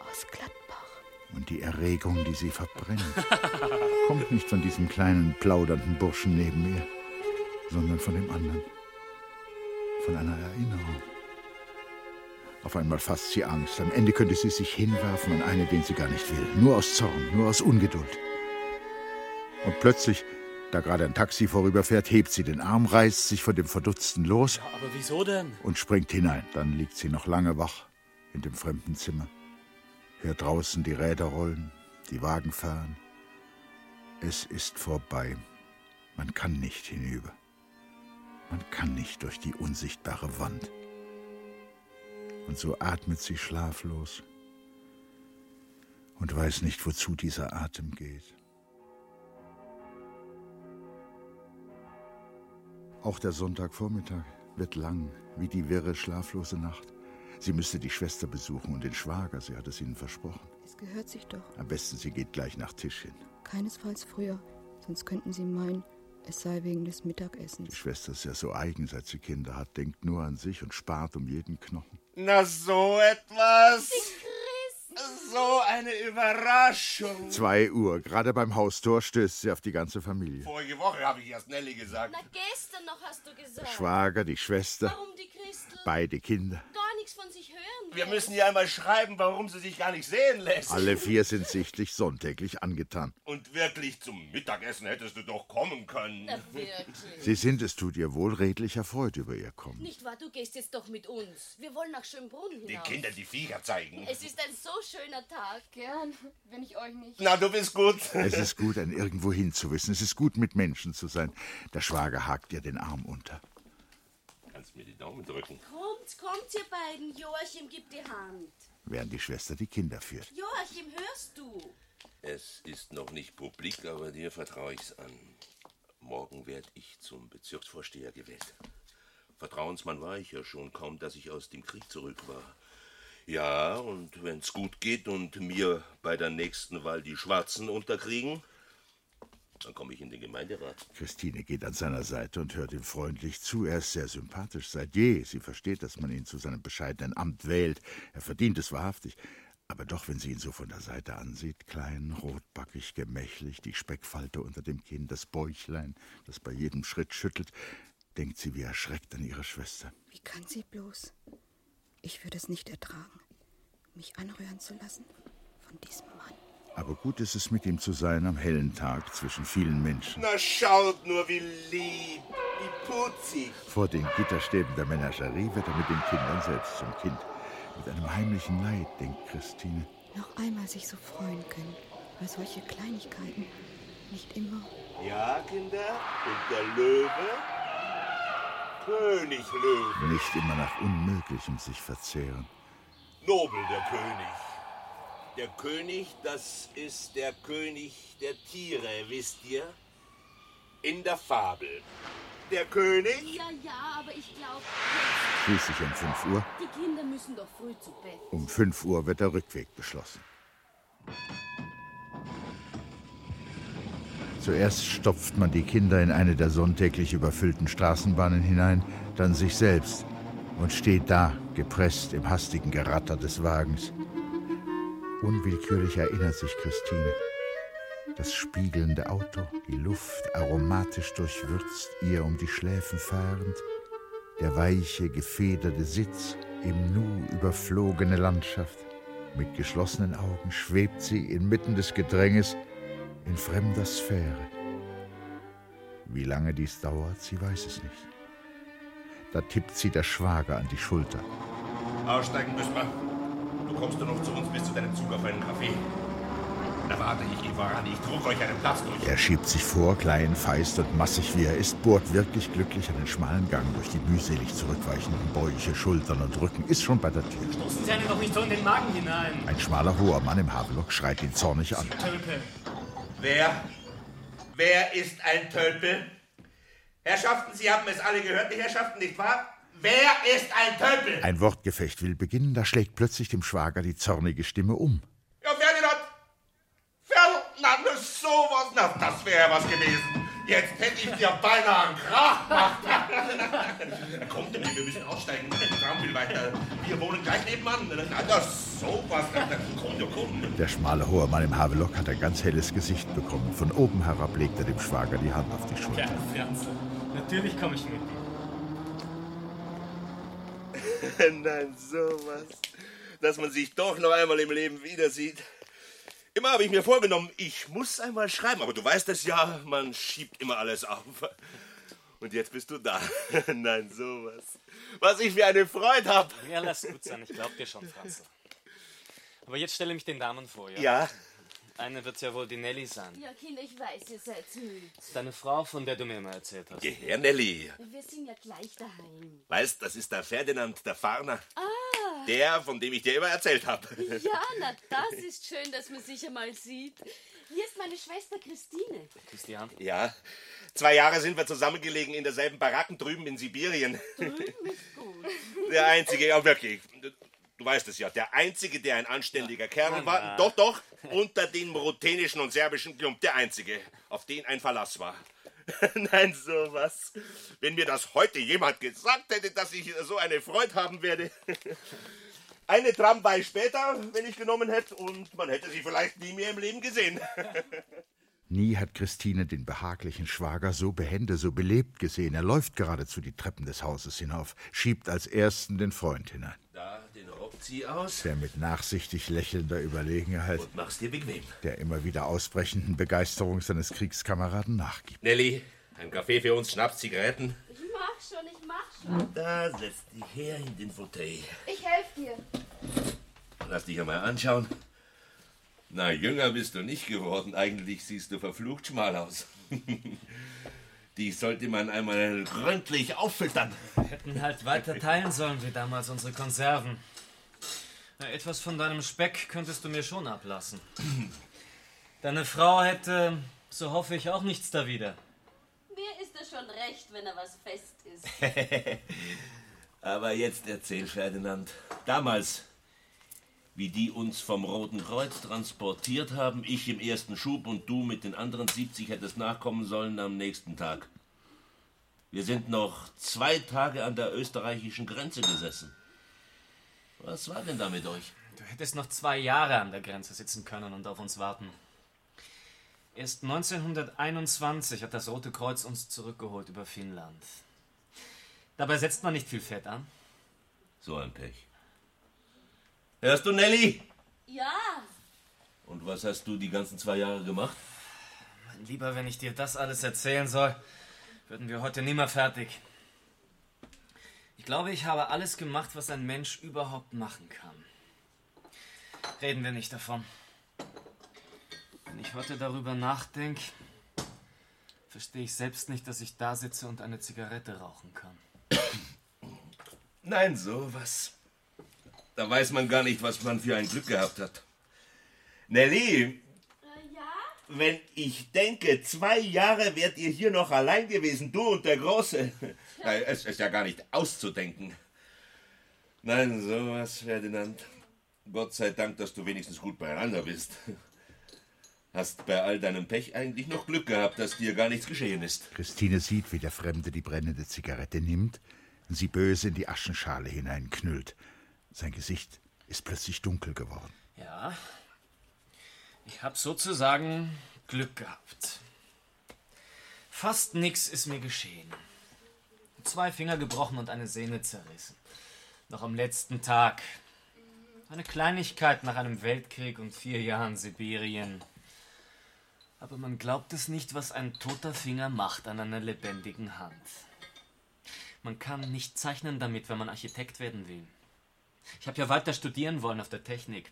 Speaker 2: aus Gladbach.
Speaker 3: Und die Erregung, die sie verbrennt, *laughs* kommt nicht von diesem kleinen, plaudernden Burschen neben ihr, sondern von dem anderen. Von einer Erinnerung. Auf einmal fasst sie Angst. Am Ende könnte sie sich hinwerfen an einen, den sie gar nicht will. Nur aus Zorn, nur aus Ungeduld. Und plötzlich, da gerade ein Taxi vorüberfährt, hebt sie den Arm, reißt sich von dem Verdutzten los
Speaker 18: Aber wieso denn?
Speaker 3: und springt hinein. Dann liegt sie noch lange wach in dem fremden Zimmer. Hört draußen die Räder rollen, die Wagen fahren. Es ist vorbei. Man kann nicht hinüber. Man kann nicht durch die unsichtbare Wand. Und so atmet sie schlaflos und weiß nicht, wozu dieser Atem geht. Auch der Sonntagvormittag wird lang, wie die wirre, schlaflose Nacht. Sie müsste die Schwester besuchen und den Schwager, sie hat es ihnen versprochen.
Speaker 2: Es gehört sich doch.
Speaker 3: Am besten, sie geht gleich nach Tisch hin.
Speaker 2: Keinesfalls früher, sonst könnten Sie meinen, es sei wegen des
Speaker 3: Die
Speaker 2: Mittagessens.
Speaker 3: Schwester ist ja so eigen, seit sie Kinder hat, denkt nur an sich und spart um jeden Knochen.
Speaker 11: Na, so etwas. So eine Überraschung.
Speaker 3: Zwei Uhr, gerade beim Haustor stößt sie auf die ganze Familie.
Speaker 11: Vorige Woche habe ich erst Nelly gesagt.
Speaker 9: Na, gestern noch hast du gesagt.
Speaker 3: Der Schwager, die Schwester,
Speaker 9: Warum die Christel.
Speaker 3: Beide Kinder.
Speaker 9: Gar nichts von sich hören.
Speaker 5: Wir müssen ihr einmal schreiben, warum sie sich gar nicht sehen lässt.
Speaker 3: Alle vier sind sichtlich sonntäglich angetan.
Speaker 5: Und wirklich zum Mittagessen hättest du doch kommen können.
Speaker 9: Na, wirklich.
Speaker 3: Sie sind, es tut ihr wohl, redlicher Freude über ihr Kommen.
Speaker 9: Nicht wahr, du gehst jetzt doch mit uns. Wir wollen nach Schönbrunn
Speaker 5: Die
Speaker 9: hinaus.
Speaker 5: Kinder die Viecher zeigen.
Speaker 9: Es ist ein so schöner Tag.
Speaker 7: Gern, wenn ich euch nicht.
Speaker 5: Na, du bist gut.
Speaker 3: Es ist gut, ein irgendwo hinzuwissen. Es ist gut, mit Menschen zu sein. Der Schwager hakt ihr den Arm unter.
Speaker 5: Kannst mir die Daumen drücken.
Speaker 9: Kommt, kommt, ihr beiden. Joachim, gib die Hand.
Speaker 3: Während die Schwester die Kinder führt.
Speaker 9: Joachim, hörst du?
Speaker 5: Es ist noch nicht publik, aber dir vertraue ich's an. Morgen werde ich zum Bezirksvorsteher gewählt. Vertrauensmann war ich ja schon, kaum dass ich aus dem Krieg zurück war. Ja, und wenn's gut geht und mir bei der nächsten Wahl die Schwarzen unterkriegen, dann komme ich in den Gemeinderat.
Speaker 3: Christine geht an seiner Seite und hört ihm freundlich zu. Er ist sehr sympathisch seit je. Sie versteht, dass man ihn zu seinem bescheidenen Amt wählt. Er verdient es wahrhaftig. Aber doch, wenn sie ihn so von der Seite ansieht, klein, rotbackig, gemächlich, die Speckfalte unter dem Kinn, das Bäuchlein, das bei jedem Schritt schüttelt, denkt sie wie erschreckt an ihre Schwester.
Speaker 2: Wie kann sie bloß? Ich würde es nicht ertragen, mich anrühren zu lassen von diesem Mann.
Speaker 3: Aber gut ist es, mit ihm zu sein am hellen Tag zwischen vielen Menschen.
Speaker 5: Na, schaut nur, wie lieb, wie putzig.
Speaker 3: Vor den Gitterstäben der Menagerie wird er mit den Kindern selbst zum Kind. Mit einem heimlichen Neid, denkt Christine.
Speaker 2: Noch einmal sich so freuen können, über solche Kleinigkeiten. Nicht immer.
Speaker 5: Ja, Kinder, und der Löwe? König Löwe.
Speaker 3: Nicht immer nach Unmöglichem sich verzehren.
Speaker 5: Nobel der König. Der König, das ist der König der Tiere, wisst ihr? In der Fabel. Der König?
Speaker 9: Ja, ja, aber ich glaube,
Speaker 3: Schließlich um 5 Uhr.
Speaker 9: die Kinder müssen doch früh zu Bett.
Speaker 3: Um 5 Uhr wird der Rückweg beschlossen. Zuerst stopft man die Kinder in eine der sonntäglich überfüllten Straßenbahnen hinein, dann sich selbst und steht da, gepresst im hastigen Geratter des Wagens. Unwillkürlich erinnert sich Christine. Das spiegelnde Auto, die Luft aromatisch durchwürzt, ihr um die Schläfen fahrend, der weiche, gefederte Sitz, im Nu überflogene Landschaft. Mit geschlossenen Augen schwebt sie inmitten des Gedränges in fremder Sphäre. Wie lange dies dauert, sie weiß es nicht. Da tippt sie der Schwager an die Schulter.
Speaker 5: Aussteigen müssen wir. Du kommst doch noch zu uns bis zu deinem Zug auf einen Kaffee. Na warte, ich gehe voran, ich trug euch einen Platz durch.
Speaker 3: Er schiebt sich vor, klein, feist und massig wie er ist, bohrt wirklich glücklich einen schmalen Gang durch die mühselig zurückweichenden Bäuche, Schultern und Rücken, ist schon bei der Tür.
Speaker 18: Stoßen Sie einen doch nicht so in den Magen hinein.
Speaker 3: Ein schmaler, hoher Mann im Havelock schreit ihn zornig an.
Speaker 18: Tölpel.
Speaker 5: Wer? Wer ist ein Tölpel? Herrschaften, Sie haben es alle gehört, die Herrschaften, nicht wahr? Wer ist ein Tölpel?
Speaker 3: Ein Wortgefecht will beginnen, da schlägt plötzlich dem Schwager die zornige Stimme um.
Speaker 5: Ja, Ferdinand! Ferdinand, sowas, na, das wäre was gewesen. Jetzt hätte ich dir beinahe einen Krach gemacht. *laughs* Kommt denn, wir müssen aussteigen. Der Tram will weiter. Wir wohnen gleich nebenan. Na, das sowas. Komm, komm.
Speaker 3: Der schmale, hohe Mann im Havelock hat ein ganz helles Gesicht bekommen. Von oben herab legt er dem Schwager die Hand auf die Schulter.
Speaker 18: Ja, Fernse. Natürlich komme ich mit. *laughs*
Speaker 5: Nein, sowas. Dass man sich doch noch einmal im Leben wieder sieht. Immer habe ich mir vorgenommen, ich muss einmal schreiben. Aber du weißt es ja, man schiebt immer alles auf. Und jetzt bist du da. *laughs* Nein, sowas. Was ich für eine Freude habe.
Speaker 18: Ja, lass gut sein, ich glaub dir schon, Franz. Aber jetzt stelle mich den Damen vor, ja?
Speaker 5: Ja.
Speaker 18: Eine wird ja wohl die Nelly sein.
Speaker 9: Ja, Kinder, ich weiß, ihr seid müde.
Speaker 18: Deine Frau, von der du mir immer erzählt hast.
Speaker 5: Geh her, Nelly.
Speaker 9: Wir sind ja gleich daheim.
Speaker 5: Weißt, das ist der Ferdinand, der Farner.
Speaker 9: Ah,
Speaker 5: Der, von dem ich dir immer erzählt habe.
Speaker 9: ja, na, das ist schön, dass man sich einmal sieht. Hier ist meine Schwester Christine.
Speaker 18: Hand.
Speaker 5: Ja. Zwei Jahre sind wir zusammengelegen in derselben Baracken drüben in Sibirien.
Speaker 9: Drüben ist gut.
Speaker 5: Der Einzige, ja wirklich. Du weißt es ja, der Einzige, der ein anständiger Kerl
Speaker 18: Na,
Speaker 5: war. Doch, doch. Unter den rutenischen und serbischen Klump. Der Einzige, auf den ein Verlass war. *laughs* Nein, sowas. Wenn mir das heute jemand gesagt hätte, dass ich so eine Freude haben werde. *laughs* Eine Tramway später, wenn ich genommen hätte, und man hätte sie vielleicht nie mehr im Leben gesehen. *laughs*
Speaker 3: Nie hat Christine den behaglichen Schwager so behende, so belebt gesehen. Er läuft geradezu die Treppen des Hauses hinauf, schiebt als ersten den Freund hinein.
Speaker 5: Zieh aus.
Speaker 3: Der mit nachsichtig lächelnder Überlegenheit
Speaker 5: Und mach's dir bequem.
Speaker 3: der immer wieder ausbrechenden Begeisterung seines Kriegskameraden nachgibt.
Speaker 5: Nelly, ein Kaffee für uns, Schnaps, Zigaretten.
Speaker 9: Ich mach schon, ich mach schon.
Speaker 5: Da, setz dich her in den Fauteuil.
Speaker 9: Ich helfe dir.
Speaker 5: Lass dich einmal anschauen. Na, jünger bist du nicht geworden. Eigentlich siehst du verflucht schmal aus. *laughs* Die sollte man einmal gründlich auffüttern.
Speaker 4: Hätten halt weiter teilen sollen wie damals unsere Konserven. Na, etwas von deinem Speck könntest du mir schon ablassen. Deine Frau hätte, so hoffe ich, auch nichts dawider.
Speaker 9: Mir ist es schon recht, wenn er was fest ist. *laughs*
Speaker 5: Aber jetzt erzähl, Ferdinand. Damals, wie die uns vom Roten Kreuz transportiert haben, ich im ersten Schub und du mit den anderen 70 hättest nachkommen sollen am nächsten Tag. Wir sind noch zwei Tage an der österreichischen Grenze gesessen. Was war denn da mit euch?
Speaker 4: Du hättest noch zwei Jahre an der Grenze sitzen können und auf uns warten. Erst 1921 hat das Rote Kreuz uns zurückgeholt über Finnland. Dabei setzt man nicht viel Fett an.
Speaker 5: So ein Pech. Hörst du, Nelly?
Speaker 9: Ja,
Speaker 5: Und was hast du die ganzen zwei Jahre gemacht?
Speaker 4: Mein Lieber, wenn ich dir das alles erzählen soll, würden wir heute nimmer fertig. Ich glaube, ich habe alles gemacht, was ein Mensch überhaupt machen kann. Reden wir nicht davon. Wenn ich heute darüber nachdenke, verstehe ich selbst nicht, dass ich da sitze und eine Zigarette rauchen kann.
Speaker 5: Nein, sowas. Da weiß man gar nicht, was man für ein Glück gehabt hat. Nelly? Wenn ich denke, zwei Jahre wärt ihr hier noch allein gewesen, du und der Große. *laughs* Ja, Es ist ja gar nicht auszudenken. Nein, sowas, Ferdinand. Gott sei Dank, dass du wenigstens gut beieinander bist. Hast bei all deinem Pech eigentlich noch Glück gehabt, dass dir gar nichts geschehen ist.
Speaker 3: Christine sieht, wie der Fremde die brennende Zigarette nimmt und sie böse in die Aschenschale hineinknüllt. Sein Gesicht ist plötzlich dunkel geworden.
Speaker 4: Ja, ich habe sozusagen Glück gehabt. Fast nichts ist mir geschehen. Zwei Finger gebrochen und eine Sehne zerrissen. Noch am letzten Tag. Eine Kleinigkeit nach einem Weltkrieg und vier Jahren Sibirien. Aber man glaubt es nicht, was ein toter Finger macht an einer lebendigen Hand. Man kann nicht zeichnen damit, wenn man Architekt werden will. Ich habe ja weiter studieren wollen auf der Technik.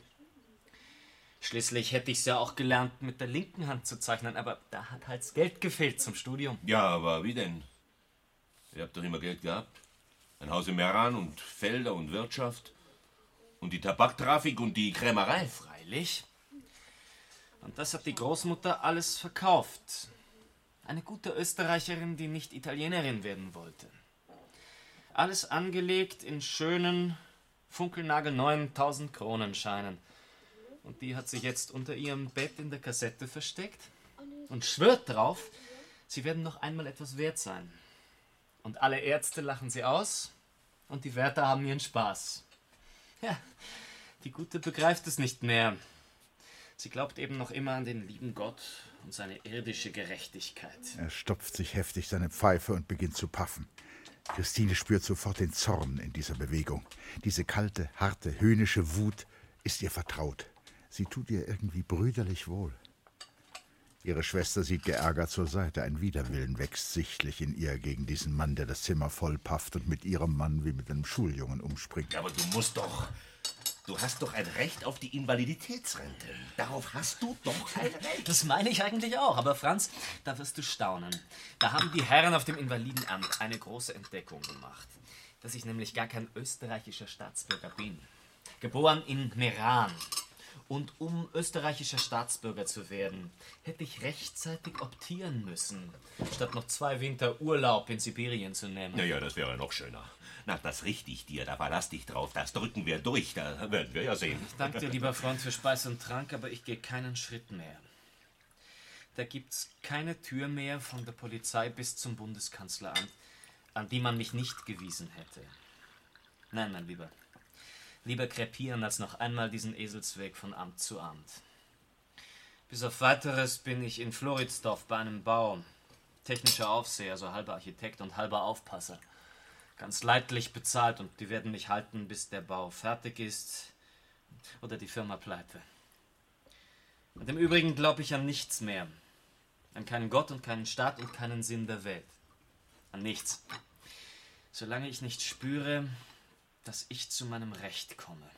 Speaker 4: Schließlich hätte ich es ja auch gelernt, mit der linken Hand zu zeichnen, aber da hat halt das Geld gefehlt zum Studium.
Speaker 5: Ja, aber wie denn? Ihr habt doch immer Geld gehabt. Ein Haus in Meran und Felder und Wirtschaft. Und die Tabaktrafik und die Krämerei.
Speaker 4: Freilich. Und das hat die Großmutter alles verkauft. Eine gute Österreicherin, die nicht Italienerin werden wollte. Alles angelegt in schönen, funkelnagelneuen 1000 Kronenscheinen. Und die hat sie jetzt unter ihrem Bett in der Kassette versteckt und schwört drauf, sie werden noch einmal etwas wert sein. Und alle Ärzte lachen sie aus und die Wärter haben ihren Spaß. Ja, die Gute begreift es nicht mehr. Sie glaubt eben noch immer an den lieben Gott und seine irdische Gerechtigkeit.
Speaker 3: Er stopft sich heftig seine Pfeife und beginnt zu paffen. Christine spürt sofort den Zorn in dieser Bewegung. Diese kalte, harte, höhnische Wut ist ihr vertraut. Sie tut ihr irgendwie brüderlich wohl. Ihre Schwester sieht geärgert zur Seite. Ein Widerwillen wächst sichtlich in ihr gegen diesen Mann, der das Zimmer vollpafft und mit ihrem Mann wie mit einem Schuljungen umspringt.
Speaker 5: Aber du musst doch. Du hast doch ein Recht auf die Invaliditätsrente. Darauf hast du doch ein *laughs* Recht.
Speaker 4: Das meine ich eigentlich auch. Aber Franz, da wirst du staunen. Da haben die Herren auf dem Invalidenamt eine große Entdeckung gemacht. Dass ich nämlich gar kein österreichischer Staatsbürger bin. Geboren in Meran. Und um österreichischer Staatsbürger zu werden, hätte ich rechtzeitig optieren müssen, statt noch zwei Winter Urlaub in Sibirien zu nehmen.
Speaker 5: Naja, das wäre noch schöner. Na, das richte ich dir, da verlass dich drauf, das drücken wir durch, da werden wir ja sehen.
Speaker 4: Ich danke dir, lieber Freund, für Speis und Trank, aber ich gehe keinen Schritt mehr. Da gibt's keine Tür mehr von der Polizei bis zum Bundeskanzleramt, an die man mich nicht gewiesen hätte. Nein, mein Lieber. Lieber krepieren, als noch einmal diesen Eselsweg von Amt zu Amt. Bis auf weiteres bin ich in Floridsdorf bei einem Bau. Technischer Aufseher, also halber Architekt und halber Aufpasser. Ganz leidlich bezahlt und die werden mich halten, bis der Bau fertig ist oder die Firma pleite. Und im Übrigen glaube ich an nichts mehr. An keinen Gott und keinen Staat und keinen Sinn der Welt. An nichts. Solange ich nicht spüre, dass ich zu meinem Recht komme.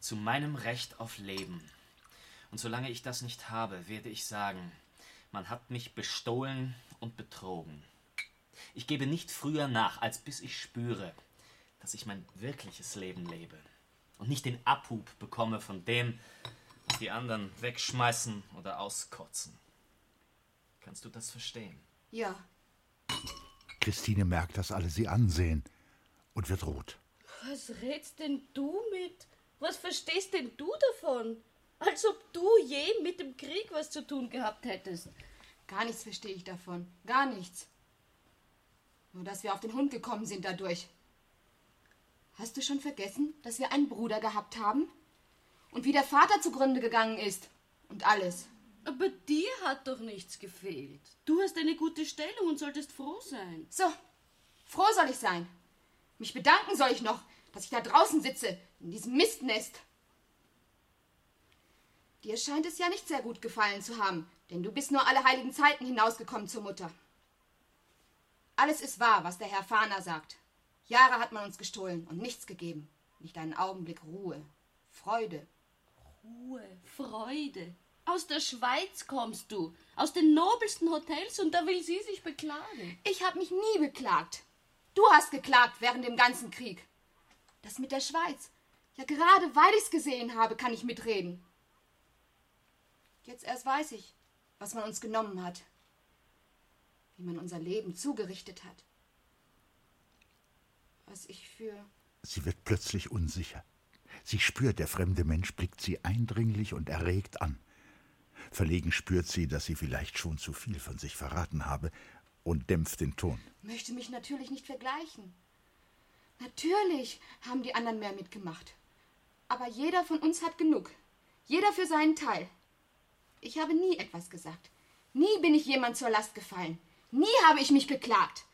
Speaker 4: Zu meinem Recht auf Leben. Und solange ich das nicht habe, werde ich sagen, man hat mich bestohlen und betrogen. Ich gebe nicht früher nach, als bis ich spüre, dass ich mein wirkliches Leben lebe und nicht den Abhub bekomme von dem, was die anderen wegschmeißen oder auskotzen. Kannst du das verstehen?
Speaker 2: Ja.
Speaker 3: Christine merkt, dass alle sie ansehen und wird rot.
Speaker 9: Was redst denn du mit? Was verstehst denn du davon? Als ob du je mit dem Krieg was zu tun gehabt hättest.
Speaker 2: Gar nichts verstehe ich davon. Gar nichts. Nur, dass wir auf den Hund gekommen sind dadurch. Hast du schon vergessen, dass wir einen Bruder gehabt haben? Und wie der Vater zugrunde gegangen ist? Und alles.
Speaker 9: Aber dir hat doch nichts gefehlt. Du hast eine gute Stellung und solltest froh sein.
Speaker 2: So, froh soll ich sein. Mich bedanken soll ich noch, dass ich da draußen sitze, in diesem Mistnest. Dir scheint es ja nicht sehr gut gefallen zu haben, denn du bist nur alle heiligen Zeiten hinausgekommen zur Mutter. Alles ist wahr, was der Herr Fahner sagt. Jahre hat man uns gestohlen und nichts gegeben. Nicht einen Augenblick Ruhe, Freude.
Speaker 9: Ruhe, Freude. Aus der Schweiz kommst du, aus den nobelsten Hotels und da will sie sich beklagen.
Speaker 2: Ich habe mich nie beklagt. Du hast geklagt während dem ganzen Krieg. Das mit der Schweiz. Ja, gerade weil ich's gesehen habe, kann ich mitreden. Jetzt erst weiß ich, was man uns genommen hat. Wie man unser Leben zugerichtet hat. Was ich für.
Speaker 3: Sie wird plötzlich unsicher. Sie spürt, der fremde Mensch blickt sie eindringlich und erregt an. Verlegen spürt sie, dass sie vielleicht schon zu viel von sich verraten habe und dämpft den Ton.
Speaker 2: Möchte mich natürlich nicht vergleichen. Natürlich haben die anderen mehr mitgemacht. Aber jeder von uns hat genug. Jeder für seinen Teil. Ich habe nie etwas gesagt. Nie bin ich jemand zur Last gefallen. Nie habe ich mich beklagt.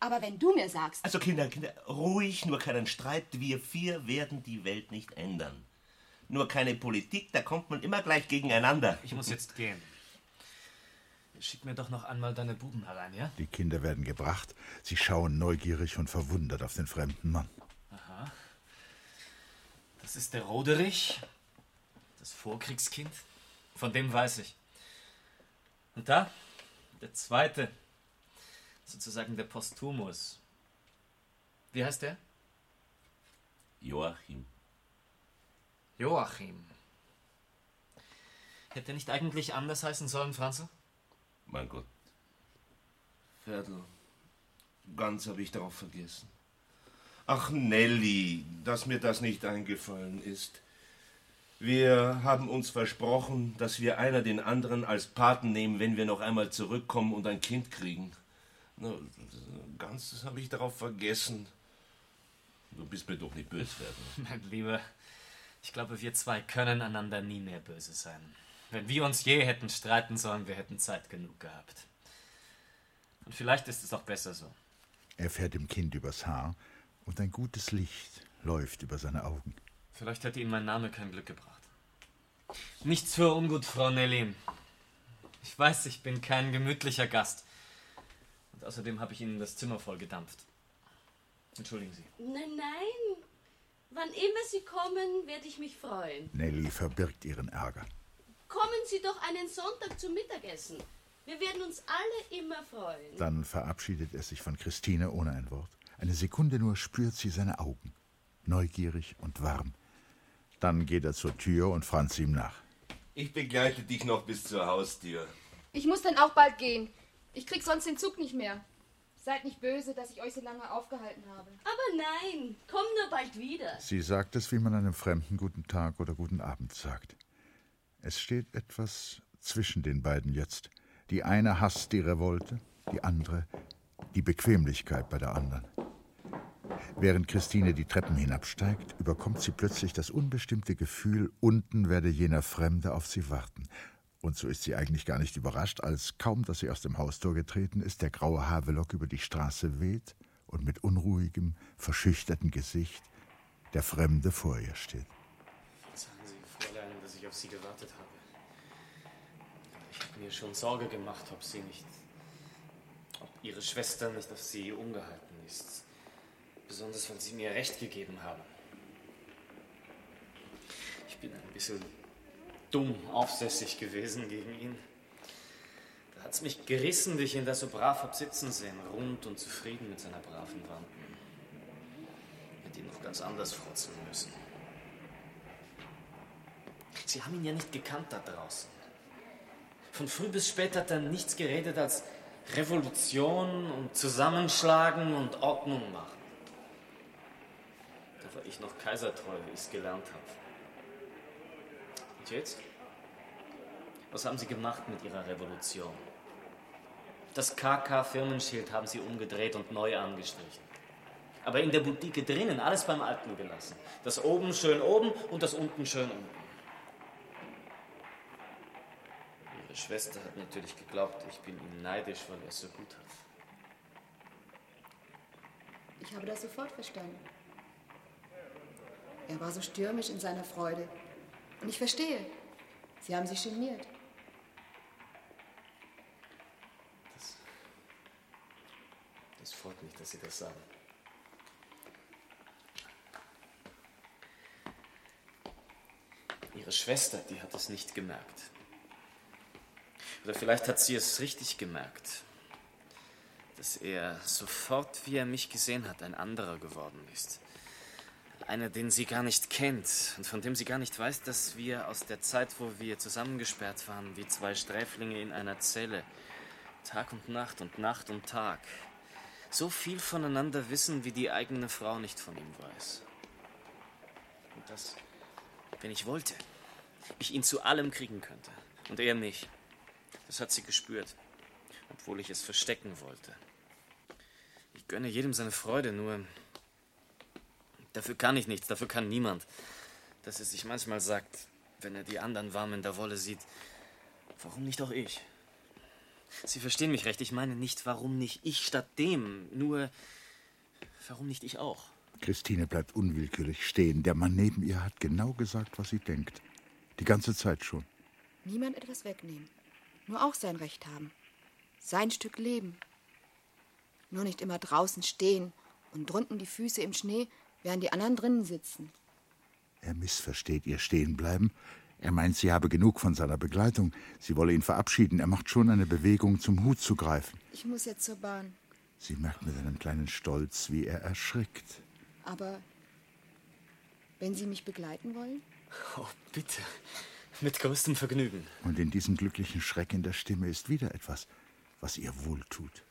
Speaker 2: Aber wenn du mir sagst.
Speaker 5: Also Kinder, Kinder, ruhig, nur keinen Streit. Wir vier werden die Welt nicht ändern. Nur keine Politik, da kommt man immer gleich gegeneinander.
Speaker 4: Ich muss jetzt gehen. Schick mir doch noch einmal deine Buben herein, ja?
Speaker 3: Die Kinder werden gebracht. Sie schauen neugierig und verwundert auf den fremden Mann.
Speaker 4: Aha. Das ist der Roderich, das Vorkriegskind. Von dem weiß ich. Und da, der zweite, sozusagen der Posthumus. Wie heißt der?
Speaker 5: Joachim.
Speaker 4: Joachim. Hätte er nicht eigentlich anders heißen sollen, Franze?
Speaker 5: Mein Gott. Viertel. Ganz habe ich darauf vergessen. Ach, Nelly, dass mir das nicht eingefallen ist. Wir haben uns versprochen, dass wir einer den anderen als Paten nehmen, wenn wir noch einmal zurückkommen und ein Kind kriegen. Ganz habe ich darauf vergessen. Du bist mir doch nicht böse werden. *laughs*
Speaker 4: Mein Lieber, ich glaube, wir zwei können einander nie mehr böse sein. Wenn wir uns je hätten streiten sollen, wir hätten Zeit genug gehabt. Und vielleicht ist es auch besser so.
Speaker 3: Er fährt dem Kind übers Haar und ein gutes Licht läuft über seine Augen.
Speaker 4: Vielleicht hätte Ihnen mein Name kein Glück gebracht. Nichts für ungut, Frau Nelly. Ich weiß, ich bin kein gemütlicher Gast. Und außerdem habe ich Ihnen das Zimmer voll gedampft. Entschuldigen Sie.
Speaker 9: Nein, nein. Wann immer Sie kommen, werde ich mich freuen.
Speaker 3: Nelly verbirgt ihren Ärger.
Speaker 9: Kommen Sie doch einen Sonntag zum Mittagessen. Wir werden uns alle immer freuen.
Speaker 3: Dann verabschiedet er sich von Christine ohne ein Wort. Eine Sekunde nur spürt sie seine Augen. Neugierig und warm. Dann geht er zur Tür und Franz ihm nach.
Speaker 5: Ich begleite dich noch bis zur Haustür.
Speaker 2: Ich muss dann auch bald gehen. Ich krieg sonst den Zug nicht mehr. Seid nicht böse, dass ich euch so lange aufgehalten habe.
Speaker 9: Aber nein, komm nur bald wieder.
Speaker 3: Sie sagt es, wie man einem Fremden guten Tag oder guten Abend sagt. Es steht etwas zwischen den beiden jetzt. Die eine hasst die Revolte, die andere die Bequemlichkeit bei der anderen. Während Christine die Treppen hinabsteigt, überkommt sie plötzlich das unbestimmte Gefühl, unten werde jener Fremde auf sie warten. Und so ist sie eigentlich gar nicht überrascht, als kaum, dass sie aus dem Haustor getreten ist, der graue Havelock über die Straße weht und mit unruhigem, verschüchtertem Gesicht der Fremde vor ihr steht.
Speaker 4: Verzeihen Sie, Fräulein, dass ich auf Sie gewartet habe. Ich habe mir schon Sorge gemacht, ob Sie nicht. ob Ihre Schwester nicht auf Sie umgehalten ist. Besonders, weil Sie mir Recht gegeben haben. Ich bin ein bisschen dumm aufsässig gewesen gegen ihn. Da hat's mich gerissen, wie ich ihn da so brav hab sitzen sehen, rund und zufrieden mit seiner braven Wanden. Hätte ihn noch ganz anders frotzeln müssen. Sie haben ihn ja nicht gekannt da draußen. Von früh bis spät hat er nichts geredet als Revolution und Zusammenschlagen und Ordnung machen. Da war ich noch kaisertreu, wie ich es gelernt habe. Und jetzt? Was haben Sie gemacht mit Ihrer Revolution? Das KK-Firmenschild haben Sie umgedreht und neu angestrichen. Aber in der Boutique drinnen alles beim Alten gelassen. Das oben schön oben und das unten schön unten. Ihre Schwester hat natürlich geglaubt, ich bin ihm neidisch, weil er es so gut hat.
Speaker 2: Ich habe das sofort verstanden. Er war so stürmisch in seiner Freude. Und ich verstehe. Sie haben sich geniert.
Speaker 4: Das freut mich, dass Sie das sagen. Ihre Schwester, die hat es nicht gemerkt. Oder vielleicht hat sie es richtig gemerkt, dass er sofort, wie er mich gesehen hat, ein anderer geworden ist. Einer, den sie gar nicht kennt und von dem sie gar nicht weiß, dass wir aus der Zeit, wo wir zusammengesperrt waren, wie zwei Sträflinge in einer Zelle, Tag und Nacht und Nacht und Tag, so viel voneinander wissen, wie die eigene Frau nicht von ihm weiß. Und das, wenn ich wollte, ich ihn zu allem kriegen könnte und er mich. Das hat sie gespürt, obwohl ich es verstecken wollte. Ich gönne jedem seine Freude, nur dafür kann ich nichts, dafür kann niemand. Dass er sich manchmal sagt, wenn er die anderen warm in der Wolle sieht, warum nicht auch ich? Sie verstehen mich recht, ich meine nicht, warum nicht ich statt dem, nur warum nicht ich auch?
Speaker 3: Christine bleibt unwillkürlich stehen. Der Mann neben ihr hat genau gesagt, was sie denkt. Die ganze Zeit schon.
Speaker 2: Niemand etwas wegnehmen. Nur auch sein Recht haben. Sein Stück Leben. Nur nicht immer draußen stehen und drunten die Füße im Schnee, während die anderen drinnen sitzen.
Speaker 3: Er missversteht ihr Stehenbleiben. Er meint, sie habe genug von seiner Begleitung. Sie wolle ihn verabschieden. Er macht schon eine Bewegung, zum Hut zu greifen.
Speaker 2: Ich muss jetzt zur Bahn.
Speaker 3: Sie merkt mit einem kleinen Stolz, wie er erschrickt.
Speaker 2: Aber wenn Sie mich begleiten wollen?
Speaker 4: Oh, bitte. Mit größtem Vergnügen.
Speaker 3: Und in diesem glücklichen Schreck in der Stimme ist wieder etwas, was ihr wohltut.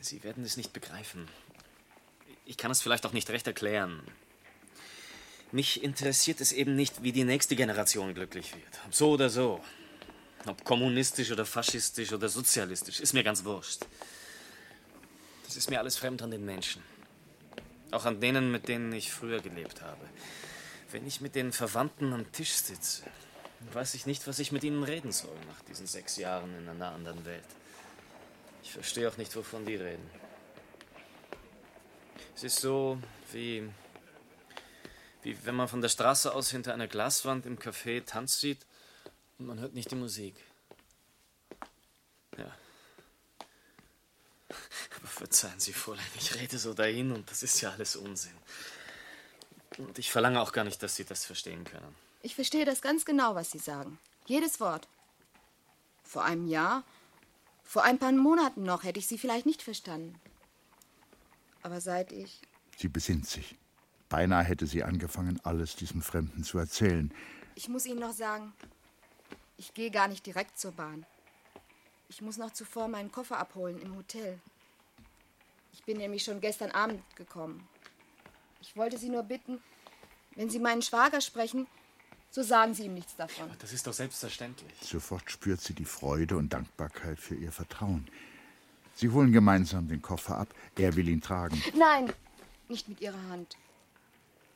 Speaker 4: Sie werden es nicht begreifen. Ich kann es vielleicht auch nicht recht erklären. Mich interessiert es eben nicht, wie die nächste Generation glücklich wird. Ob so oder so. Ob kommunistisch oder faschistisch oder sozialistisch, ist mir ganz wurscht. Das ist mir alles fremd an den Menschen. Auch an denen, mit denen ich früher gelebt habe. Wenn ich mit den Verwandten am Tisch sitze, weiß ich nicht, was ich mit ihnen reden soll nach diesen sechs Jahren in einer anderen Welt. Ich verstehe auch nicht, wovon die reden. Es ist so, wie, wie wenn man von der Straße aus hinter einer Glaswand im Café Tanz sieht und man hört nicht die Musik. Ja. Aber verzeihen Sie, Fräulein, ich rede so dahin und das ist ja alles Unsinn. Und ich verlange auch gar nicht, dass Sie das verstehen können.
Speaker 2: Ich verstehe das ganz genau, was Sie sagen. Jedes Wort. Vor einem Jahr, vor ein paar Monaten noch hätte ich Sie vielleicht nicht verstanden. Aber seit ich.
Speaker 3: Sie besinnt sich. Beinahe hätte sie angefangen, alles diesem Fremden zu erzählen.
Speaker 2: Ich muss Ihnen noch sagen, ich gehe gar nicht direkt zur Bahn. Ich muss noch zuvor meinen Koffer abholen im Hotel. Ich bin nämlich schon gestern Abend gekommen. Ich wollte Sie nur bitten, wenn Sie meinen Schwager sprechen, so sagen Sie ihm nichts davon.
Speaker 4: Das ist doch selbstverständlich.
Speaker 3: Sofort spürt sie die Freude und Dankbarkeit für ihr Vertrauen. Sie holen gemeinsam den Koffer ab. Er will ihn tragen.
Speaker 2: Nein, nicht mit Ihrer Hand.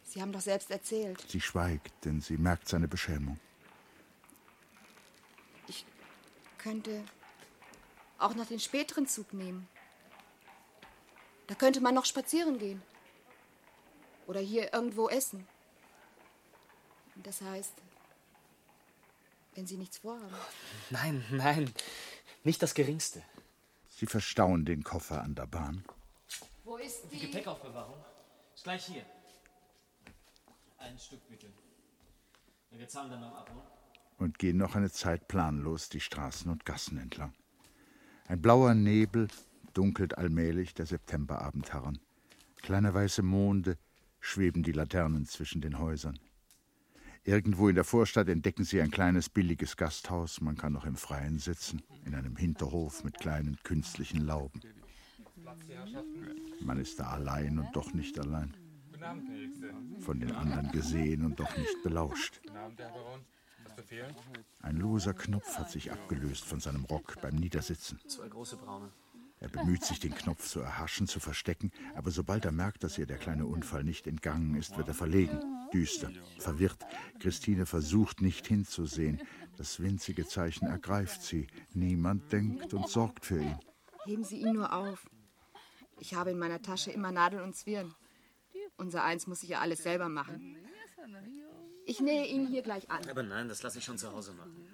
Speaker 2: Sie haben doch selbst erzählt.
Speaker 3: Sie schweigt, denn sie merkt seine Beschämung.
Speaker 2: könnte auch noch den späteren Zug nehmen. Da könnte man noch spazieren gehen. Oder hier irgendwo essen. Das heißt, wenn Sie nichts vorhaben.
Speaker 4: Nein, nein, nicht das Geringste.
Speaker 3: Sie verstauen den Koffer an der Bahn
Speaker 2: Wo ist
Speaker 4: Die Gepäckaufbewahrung ist gleich hier. Ein Stück bitte. Wir zahlen dann am Abholen.
Speaker 3: und gehen noch eine Zeit planlos die Straßen und Gassen entlang. Ein blauer Nebel dunkelt allmählich der Septemberabend heran. Kleine weiße Monde schweben die Laternen zwischen den Häusern. Irgendwo in der Vorstadt entdecken sie ein kleines billiges Gasthaus. Man kann noch im Freien sitzen, in einem Hinterhof mit kleinen künstlichen Lauben. Man ist da allein und doch nicht allein. Von den anderen gesehen und doch nicht belauscht. Ein loser Knopf hat sich abgelöst von seinem Rock beim Niedersitzen.
Speaker 4: Zwei große braune.
Speaker 3: Er bemüht sich, den Knopf zu erhaschen, zu verstecken, aber sobald er merkt, dass ihr der kleine Unfall nicht entgangen ist, wird er verlegen, düster, verwirrt. Christine versucht nicht hinzusehen. Das winzige Zeichen ergreift sie. Niemand denkt und sorgt für ihn.
Speaker 2: Heben Sie ihn nur auf. Ich habe in meiner Tasche immer Nadeln und Zwirn. Unser Eins muss sich ja alles selber machen. Ich nähe ihn hier gleich an.
Speaker 4: Aber nein, das lasse ich schon zu Hause machen.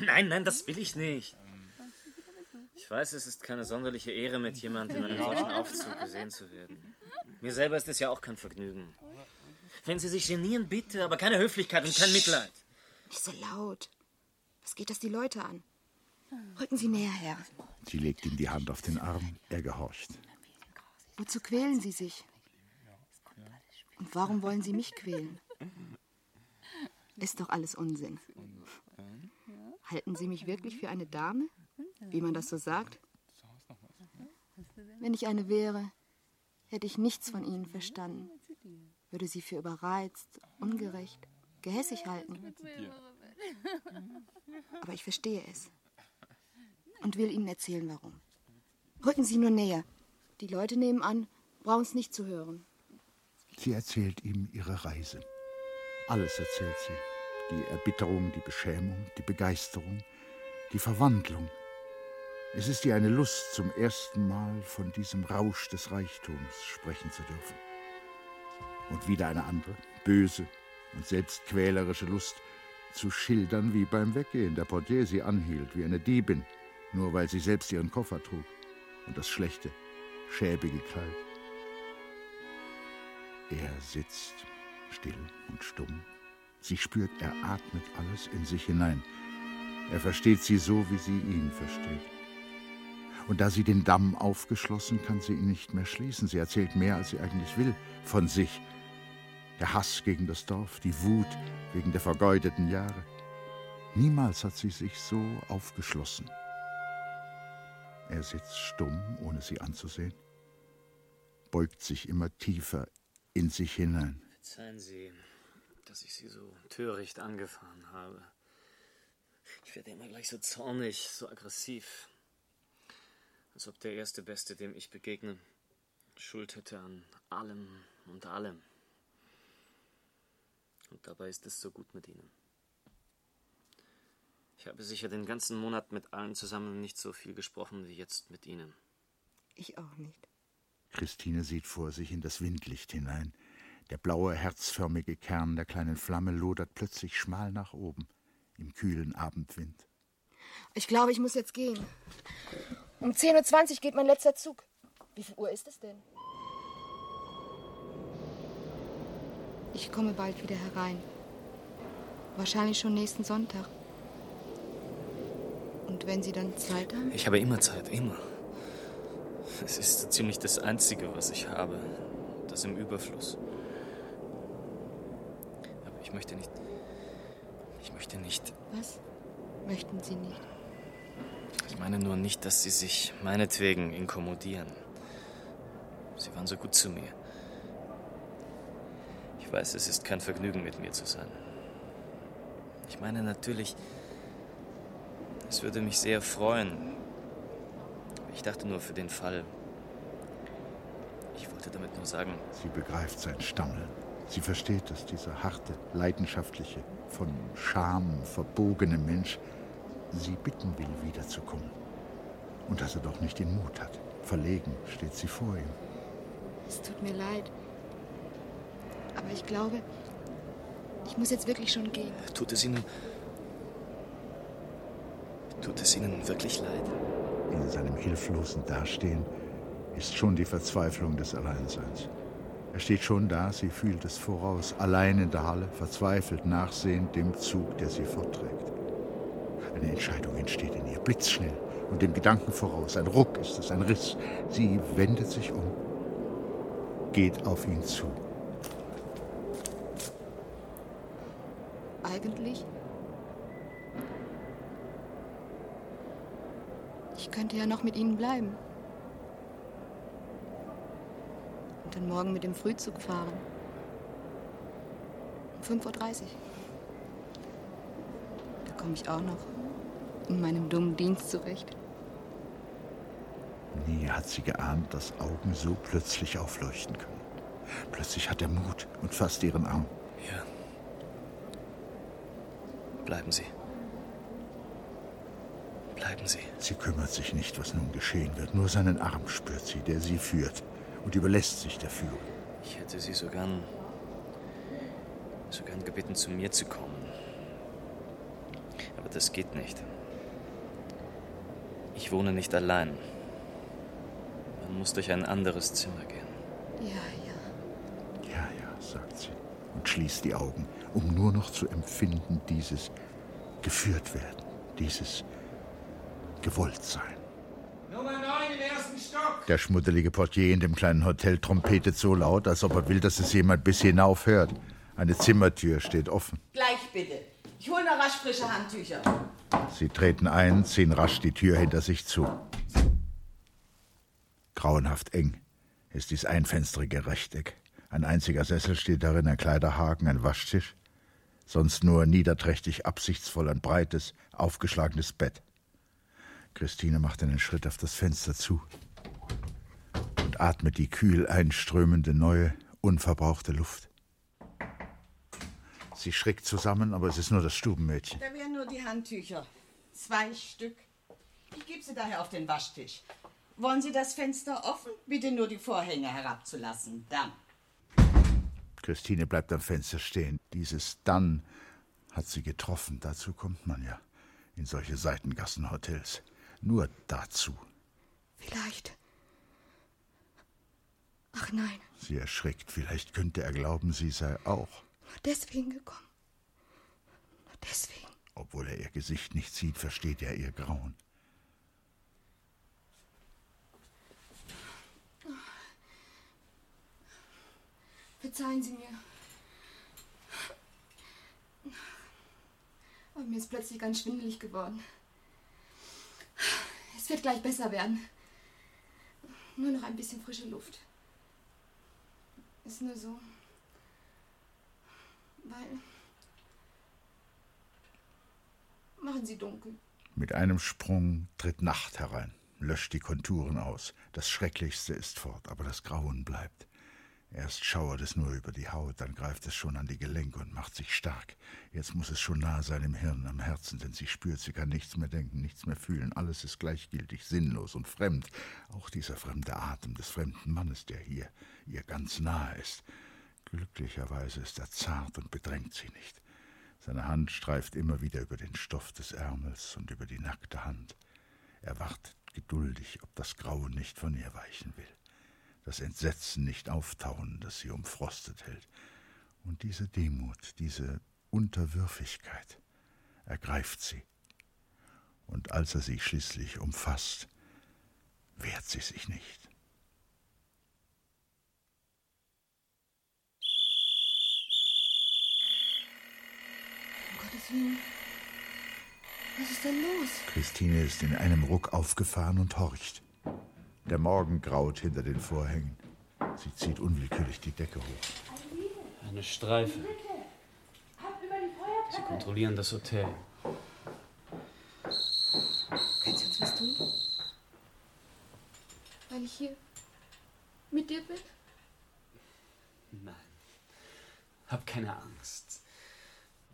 Speaker 4: Nein, nein, das will ich nicht. Ich weiß, es ist keine sonderliche Ehre, mit jemandem in einem solchen Aufzug gesehen zu werden. Mir selber ist es ja auch kein Vergnügen. Wenn Sie sich genieren, bitte, aber keine Höflichkeit und kein Mitleid.
Speaker 2: Nicht so laut. Was geht das die Leute an? Rücken Sie näher her.
Speaker 3: Sie legt ihm die Hand auf den Arm. Er gehorcht.
Speaker 2: Wozu quälen Sie sich? Und warum wollen Sie mich quälen? Ist doch alles Unsinn. Halten Sie mich wirklich für eine Dame? Wie man das so sagt? Wenn ich eine wäre, hätte ich nichts von Ihnen verstanden. Würde sie für überreizt, ungerecht, gehässig halten. Aber ich verstehe es. Und will Ihnen erzählen, warum. Rücken Sie nur näher. Die Leute nebenan brauchen es nicht zu hören.
Speaker 3: Sie erzählt ihm ihre Reise. Alles erzählt sie. Die Erbitterung, die Beschämung, die Begeisterung, die Verwandlung. Es ist ihr eine Lust, zum ersten Mal von diesem Rausch des Reichtums sprechen zu dürfen. Und wieder eine andere, böse und selbstquälerische Lust, zu schildern, wie beim Weggehen der Portier sie anhielt, wie eine Diebin, nur weil sie selbst ihren Koffer trug und das schlechte, schäbige Kleid. Er sitzt still und stumm. Sie spürt, er atmet alles in sich hinein. Er versteht sie so, wie sie ihn versteht. Und da sie den Damm aufgeschlossen, kann sie ihn nicht mehr schließen. Sie erzählt mehr, als sie eigentlich will, von sich. Der Hass gegen das Dorf, die Wut wegen der vergeudeten Jahre. Niemals hat sie sich so aufgeschlossen. Er sitzt stumm, ohne sie anzusehen, beugt sich immer tiefer in sich hinein.
Speaker 4: Verzeihen Sie, dass ich Sie so töricht angefahren habe. Ich werde immer gleich so zornig, so aggressiv. Als ob der erste Beste, dem ich begegne, Schuld hätte an allem und allem. Und dabei ist es so gut mit Ihnen. Ich habe sicher den ganzen Monat mit allen zusammen nicht so viel gesprochen wie jetzt mit Ihnen.
Speaker 2: Ich auch nicht.
Speaker 3: Christine sieht vor sich in das Windlicht hinein. Der blaue, herzförmige Kern der kleinen Flamme lodert plötzlich schmal nach oben im kühlen Abendwind.
Speaker 2: Ich glaube, ich muss jetzt gehen. Um 10.20 Uhr geht mein letzter Zug. Wie viel Uhr ist es denn? Ich komme bald wieder herein. Wahrscheinlich schon nächsten Sonntag. Und wenn Sie dann Zeit haben?
Speaker 4: Ich habe immer Zeit, immer. Es ist so ziemlich das Einzige, was ich habe. Das im Überfluss. Aber ich möchte nicht. Ich möchte nicht.
Speaker 2: Was möchten Sie nicht?
Speaker 4: Ich meine nur nicht, dass Sie sich meinetwegen inkommodieren. Sie waren so gut zu mir. Ich weiß, es ist kein Vergnügen, mit mir zu sein. Ich meine natürlich, es würde mich sehr freuen. Ich dachte nur für den Fall. Ich wollte damit nur sagen,
Speaker 3: Sie begreift sein Stammeln. Sie versteht, dass dieser harte, leidenschaftliche, von Scham verbogene Mensch sie bitten will, wiederzukommen. Und dass er doch nicht den Mut hat. Verlegen steht sie vor ihm.
Speaker 2: Es tut mir leid. Aber ich glaube, ich muss jetzt wirklich schon gehen.
Speaker 19: Tut es Ihnen. Tut es Ihnen wirklich leid?
Speaker 3: In seinem hilflosen Dastehen ist schon die Verzweiflung des Alleinseins. Er steht schon da, sie fühlt es voraus, allein in der Halle, verzweifelt nachsehend dem Zug, der sie fortträgt. Eine Entscheidung entsteht in ihr, blitzschnell und dem Gedanken voraus. Ein Ruck ist es, ein Riss. Sie wendet sich um, geht auf ihn zu.
Speaker 2: Eigentlich? Ich könnte ja noch mit Ihnen bleiben. Und dann morgen mit dem Frühzug fahren. Um 5.30 Uhr. Komme ich auch noch in meinem dummen Dienst zurecht.
Speaker 3: Nie hat sie geahnt, dass Augen so plötzlich aufleuchten können. Plötzlich hat er Mut und fasst ihren Arm.
Speaker 19: Ja. Bleiben Sie. Bleiben Sie.
Speaker 3: Sie kümmert sich nicht, was nun geschehen wird. Nur seinen Arm spürt sie, der sie führt, und überlässt sich der Führung.
Speaker 19: Ich hätte Sie so gern. so gern gebeten, zu mir zu kommen. Das geht nicht. Ich wohne nicht allein. Man muss durch ein anderes Zimmer gehen.
Speaker 2: Ja, ja.
Speaker 3: Ja, ja, sagt sie und schließt die Augen, um nur noch zu empfinden, dieses geführt werden, dieses gewollt sein.
Speaker 16: Nummer 9 im ersten Stock.
Speaker 3: Der schmuddelige Portier in dem kleinen Hotel trompetet so laut, als ob er will, dass es jemand bis hinauf hört. Eine Zimmertür steht offen.
Speaker 12: Gleich bitte. Ich hole noch rasch frische Handtücher.
Speaker 3: Sie treten ein, ziehen rasch die Tür hinter sich zu. Grauenhaft eng ist dies einfensterige Rechteck. Ein einziger Sessel steht darin, ein Kleiderhaken, ein Waschtisch. Sonst nur niederträchtig absichtsvoll ein breites, aufgeschlagenes Bett. Christine macht einen Schritt auf das Fenster zu und atmet die kühl einströmende, neue, unverbrauchte Luft. Sie schrickt zusammen, aber es ist nur das Stubenmädchen.
Speaker 12: Da wären nur die Handtücher. Zwei Stück. Ich gebe sie daher auf den Waschtisch. Wollen Sie das Fenster offen? Bitte nur die Vorhänge herabzulassen. Dann.
Speaker 3: Christine bleibt am Fenster stehen. Dieses Dann hat sie getroffen. Dazu kommt man ja in solche Seitengassenhotels. Nur dazu.
Speaker 2: Vielleicht. Ach nein,
Speaker 3: Sie erschrickt. Vielleicht könnte er glauben, sie sei auch.
Speaker 2: Nur deswegen gekommen. Nur deswegen.
Speaker 3: Obwohl er ihr Gesicht nicht sieht, versteht er ihr Grauen.
Speaker 2: Verzeihen Sie mir. Aber mir ist plötzlich ganz schwindelig geworden. Es wird gleich besser werden. Nur noch ein bisschen frische Luft. Ist nur so. Weil. Machen Sie dunkel.
Speaker 3: Mit einem Sprung tritt Nacht herein, löscht die Konturen aus. Das Schrecklichste ist fort, aber das Grauen bleibt. Erst schauert es nur über die Haut, dann greift es schon an die Gelenke und macht sich stark. Jetzt muss es schon nah sein im Hirn, am Herzen, denn sie spürt, sie kann nichts mehr denken, nichts mehr fühlen. Alles ist gleichgültig, sinnlos und fremd. Auch dieser fremde Atem des fremden Mannes, der hier ihr ganz nahe ist. Glücklicherweise ist er zart und bedrängt sie nicht. Seine Hand streift immer wieder über den Stoff des Ärmels und über die nackte Hand. Er wartet geduldig, ob das Grauen nicht von ihr weichen will das Entsetzen nicht auftauen, das sie umfrostet hält. Und diese Demut, diese Unterwürfigkeit ergreift sie. Und als er sie schließlich umfasst, wehrt sie sich nicht.
Speaker 2: Gottes Willen. Was ist denn los?
Speaker 3: Christine ist in einem Ruck aufgefahren und horcht. Der Morgen graut hinter den Vorhängen. Sie zieht unwillkürlich die Decke hoch.
Speaker 18: Eine Streife. Sie kontrollieren das Hotel.
Speaker 2: Können Sie uns was tun? Weil ich hier mit dir bin?
Speaker 18: Nein. Hab keine Angst.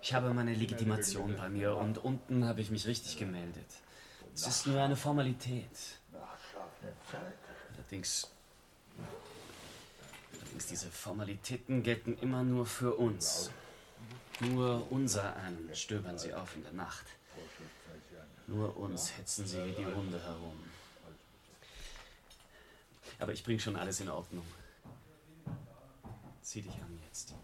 Speaker 4: Ich habe meine Legitimation bei mir und unten habe ich mich richtig gemeldet. Es ist nur eine Formalität. Allerdings. Allerdings, diese Formalitäten gelten immer nur für uns. Nur unser an stöbern sie auf in der Nacht. Nur uns hetzen sie wie die Hunde herum. Aber ich bringe schon alles in Ordnung. Zieh dich an jetzt.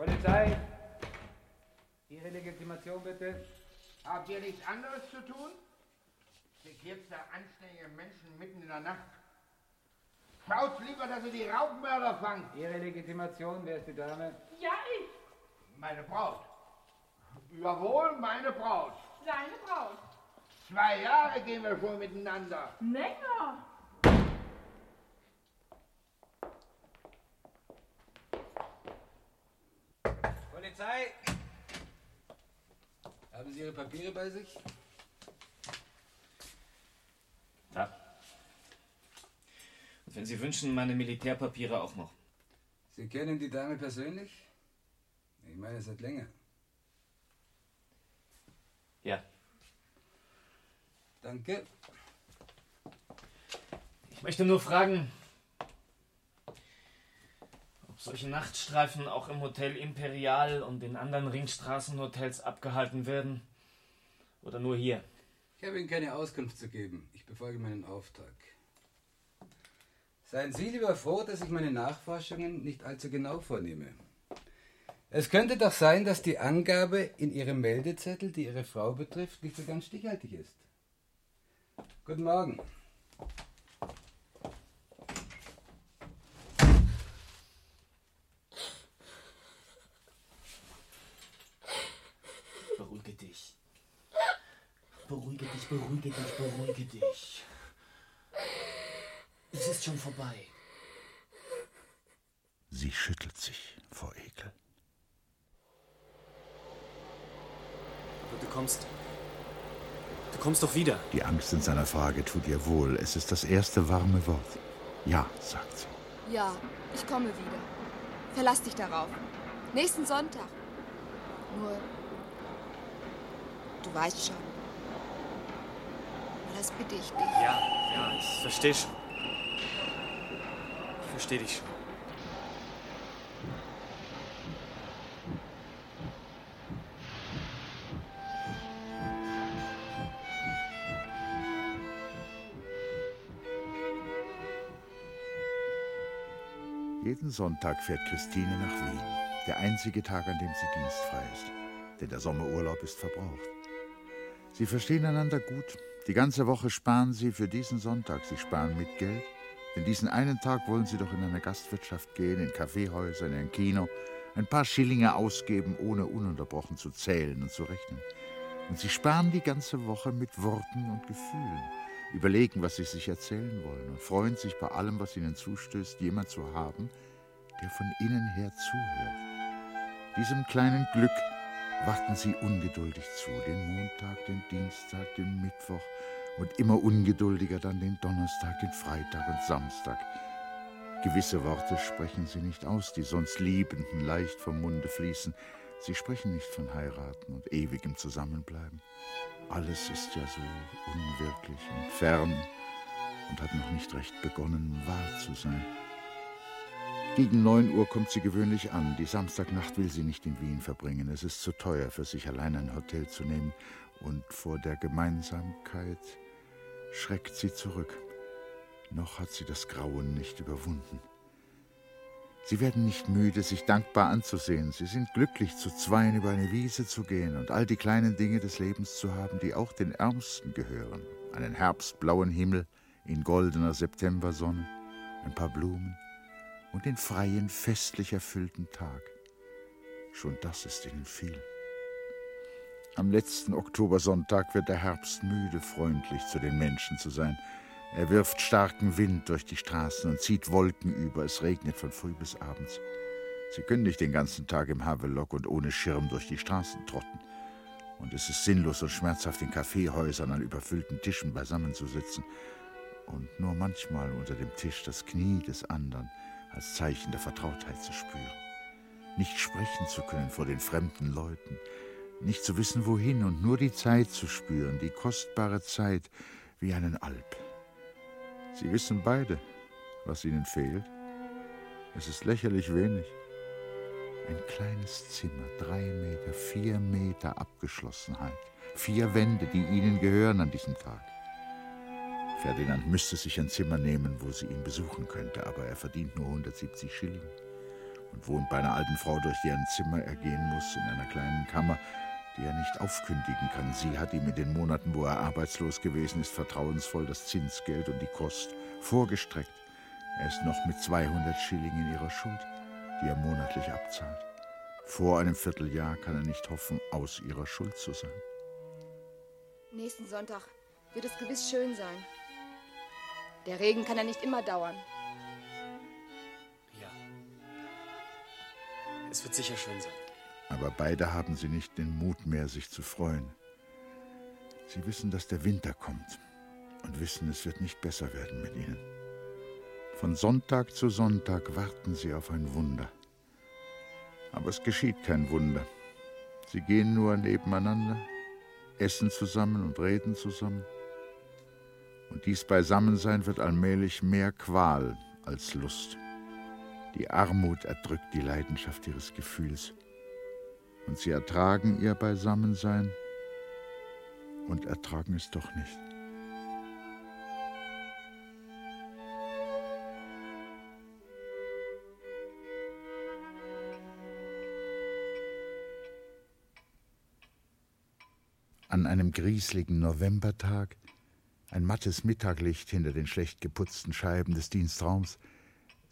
Speaker 16: Polizei! Ihre Legitimation bitte.
Speaker 20: Habt ihr nichts anderes zu tun? Sekiert da anständige Menschen mitten in der Nacht. Schaut lieber, dass ihr die Raubmörder fangt.
Speaker 16: Ihre Legitimation, wer ist die Dame?
Speaker 20: Ja, ich. Meine Braut. Jawohl, meine Braut.
Speaker 15: Seine Braut.
Speaker 20: Zwei Jahre gehen wir schon miteinander.
Speaker 15: Länger.
Speaker 16: Polizei! Haben Sie Ihre Papiere bei sich?
Speaker 4: Ja. Und wenn Sie wünschen, meine Militärpapiere auch noch.
Speaker 16: Sie kennen die Dame persönlich? Ich meine, seit länger.
Speaker 4: Ja.
Speaker 16: Danke.
Speaker 4: Ich möchte nur fragen, solche Nachtstreifen auch im Hotel Imperial und in anderen Ringstraßenhotels abgehalten werden. Oder nur hier.
Speaker 16: Ich habe Ihnen keine Auskunft zu geben. Ich befolge meinen Auftrag. Seien Sie lieber froh, dass ich meine Nachforschungen nicht allzu genau vornehme. Es könnte doch sein, dass die Angabe in Ihrem Meldezettel, die Ihre Frau betrifft, nicht so ganz stichhaltig ist. Guten Morgen.
Speaker 4: Beruhige dich. Beruhige dich, beruhige dich. Es ist schon vorbei.
Speaker 3: Sie schüttelt sich vor Ekel.
Speaker 4: Aber du kommst. Du kommst doch wieder.
Speaker 3: Die Angst in seiner Frage tut ihr wohl. Es ist das erste warme Wort. Ja, sagt sie.
Speaker 7: Ja, ich komme wieder. Verlass dich darauf. Nächsten Sonntag. Nur, du weißt schon. Das bitte ich dich.
Speaker 4: Ja, ja, ich verstehe schon. Ich verstehe dich schon.
Speaker 3: Jeden Sonntag fährt Christine nach Wien. Der einzige Tag, an dem sie dienstfrei ist. Denn der Sommerurlaub ist verbraucht. Sie verstehen einander gut. Die ganze Woche sparen sie für diesen Sonntag. Sie sparen mit Geld. Denn diesen einen Tag wollen sie doch in eine Gastwirtschaft gehen, in Kaffeehäuser, in ein Kino, ein paar Schillinge ausgeben, ohne ununterbrochen zu zählen und zu rechnen. Und sie sparen die ganze Woche mit Worten und Gefühlen, überlegen, was sie sich erzählen wollen und freuen sich bei allem, was ihnen zustößt, jemand zu haben, der von innen her zuhört. Diesem kleinen Glück warten sie ungeduldig zu, den Montag, den Dienstag, den Mittwoch und immer ungeduldiger dann den Donnerstag, den Freitag und Samstag. Gewisse Worte sprechen sie nicht aus, die sonst Liebenden leicht vom Munde fließen. Sie sprechen nicht von heiraten und ewigem Zusammenbleiben. Alles ist ja so unwirklich und fern und hat noch nicht recht begonnen, wahr zu sein. Gegen neun Uhr kommt sie gewöhnlich an. Die Samstagnacht will sie nicht in Wien verbringen. Es ist zu teuer, für sich allein ein Hotel zu nehmen. Und vor der Gemeinsamkeit schreckt sie zurück. Noch hat sie das Grauen nicht überwunden. Sie werden nicht müde, sich dankbar anzusehen. Sie sind glücklich, zu zweien über eine Wiese zu gehen und all die kleinen Dinge des Lebens zu haben, die auch den Ärmsten gehören. Einen herbstblauen Himmel in goldener Septembersonne, ein paar Blumen und den freien, festlich erfüllten Tag. Schon das ist ihnen viel. Am letzten Oktobersonntag wird der Herbst müde, freundlich zu den Menschen zu sein. Er wirft starken Wind durch die Straßen und zieht Wolken über. Es regnet von früh bis abends. Sie können nicht den ganzen Tag im Havelock und ohne Schirm durch die Straßen trotten. Und es ist sinnlos und schmerzhaft, in Kaffeehäusern an überfüllten Tischen beisammenzusitzen. und nur manchmal unter dem Tisch das Knie des anderen als Zeichen der Vertrautheit zu spüren. Nicht sprechen zu können vor den fremden Leuten, nicht zu wissen wohin und nur die Zeit zu spüren, die kostbare Zeit wie einen Alp. Sie wissen beide, was ihnen fehlt. Es ist lächerlich wenig. Ein kleines Zimmer, drei Meter, vier Meter Abgeschlossenheit, vier Wände, die ihnen gehören an diesem Tag. Ferdinand müsste sich ein Zimmer nehmen, wo sie ihn besuchen könnte, aber er verdient nur 170 Schilling und wohnt bei einer alten Frau, durch deren Zimmer er gehen muss, in einer kleinen Kammer, die er nicht aufkündigen kann. Sie hat ihm in den Monaten, wo er arbeitslos gewesen ist, vertrauensvoll das Zinsgeld und die Kost vorgestreckt. Er ist noch mit 200 Schilling in ihrer Schuld, die er monatlich abzahlt. Vor einem Vierteljahr kann er nicht hoffen, aus ihrer Schuld zu sein.
Speaker 7: Nächsten Sonntag wird es gewiss schön sein. Der Regen kann ja nicht immer dauern.
Speaker 19: Ja. Es wird sicher schön sein.
Speaker 3: Aber beide haben sie nicht den Mut mehr, sich zu freuen. Sie wissen, dass der Winter kommt und wissen, es wird nicht besser werden mit ihnen. Von Sonntag zu Sonntag warten sie auf ein Wunder. Aber es geschieht kein Wunder. Sie gehen nur nebeneinander, essen zusammen und reden zusammen. Und dies Beisammensein wird allmählich mehr Qual als Lust. Die Armut erdrückt die Leidenschaft ihres Gefühls. Und sie ertragen ihr Beisammensein und ertragen es doch nicht. An einem grieseligen Novembertag, ein mattes Mittaglicht hinter den schlecht geputzten Scheiben des Dienstraums,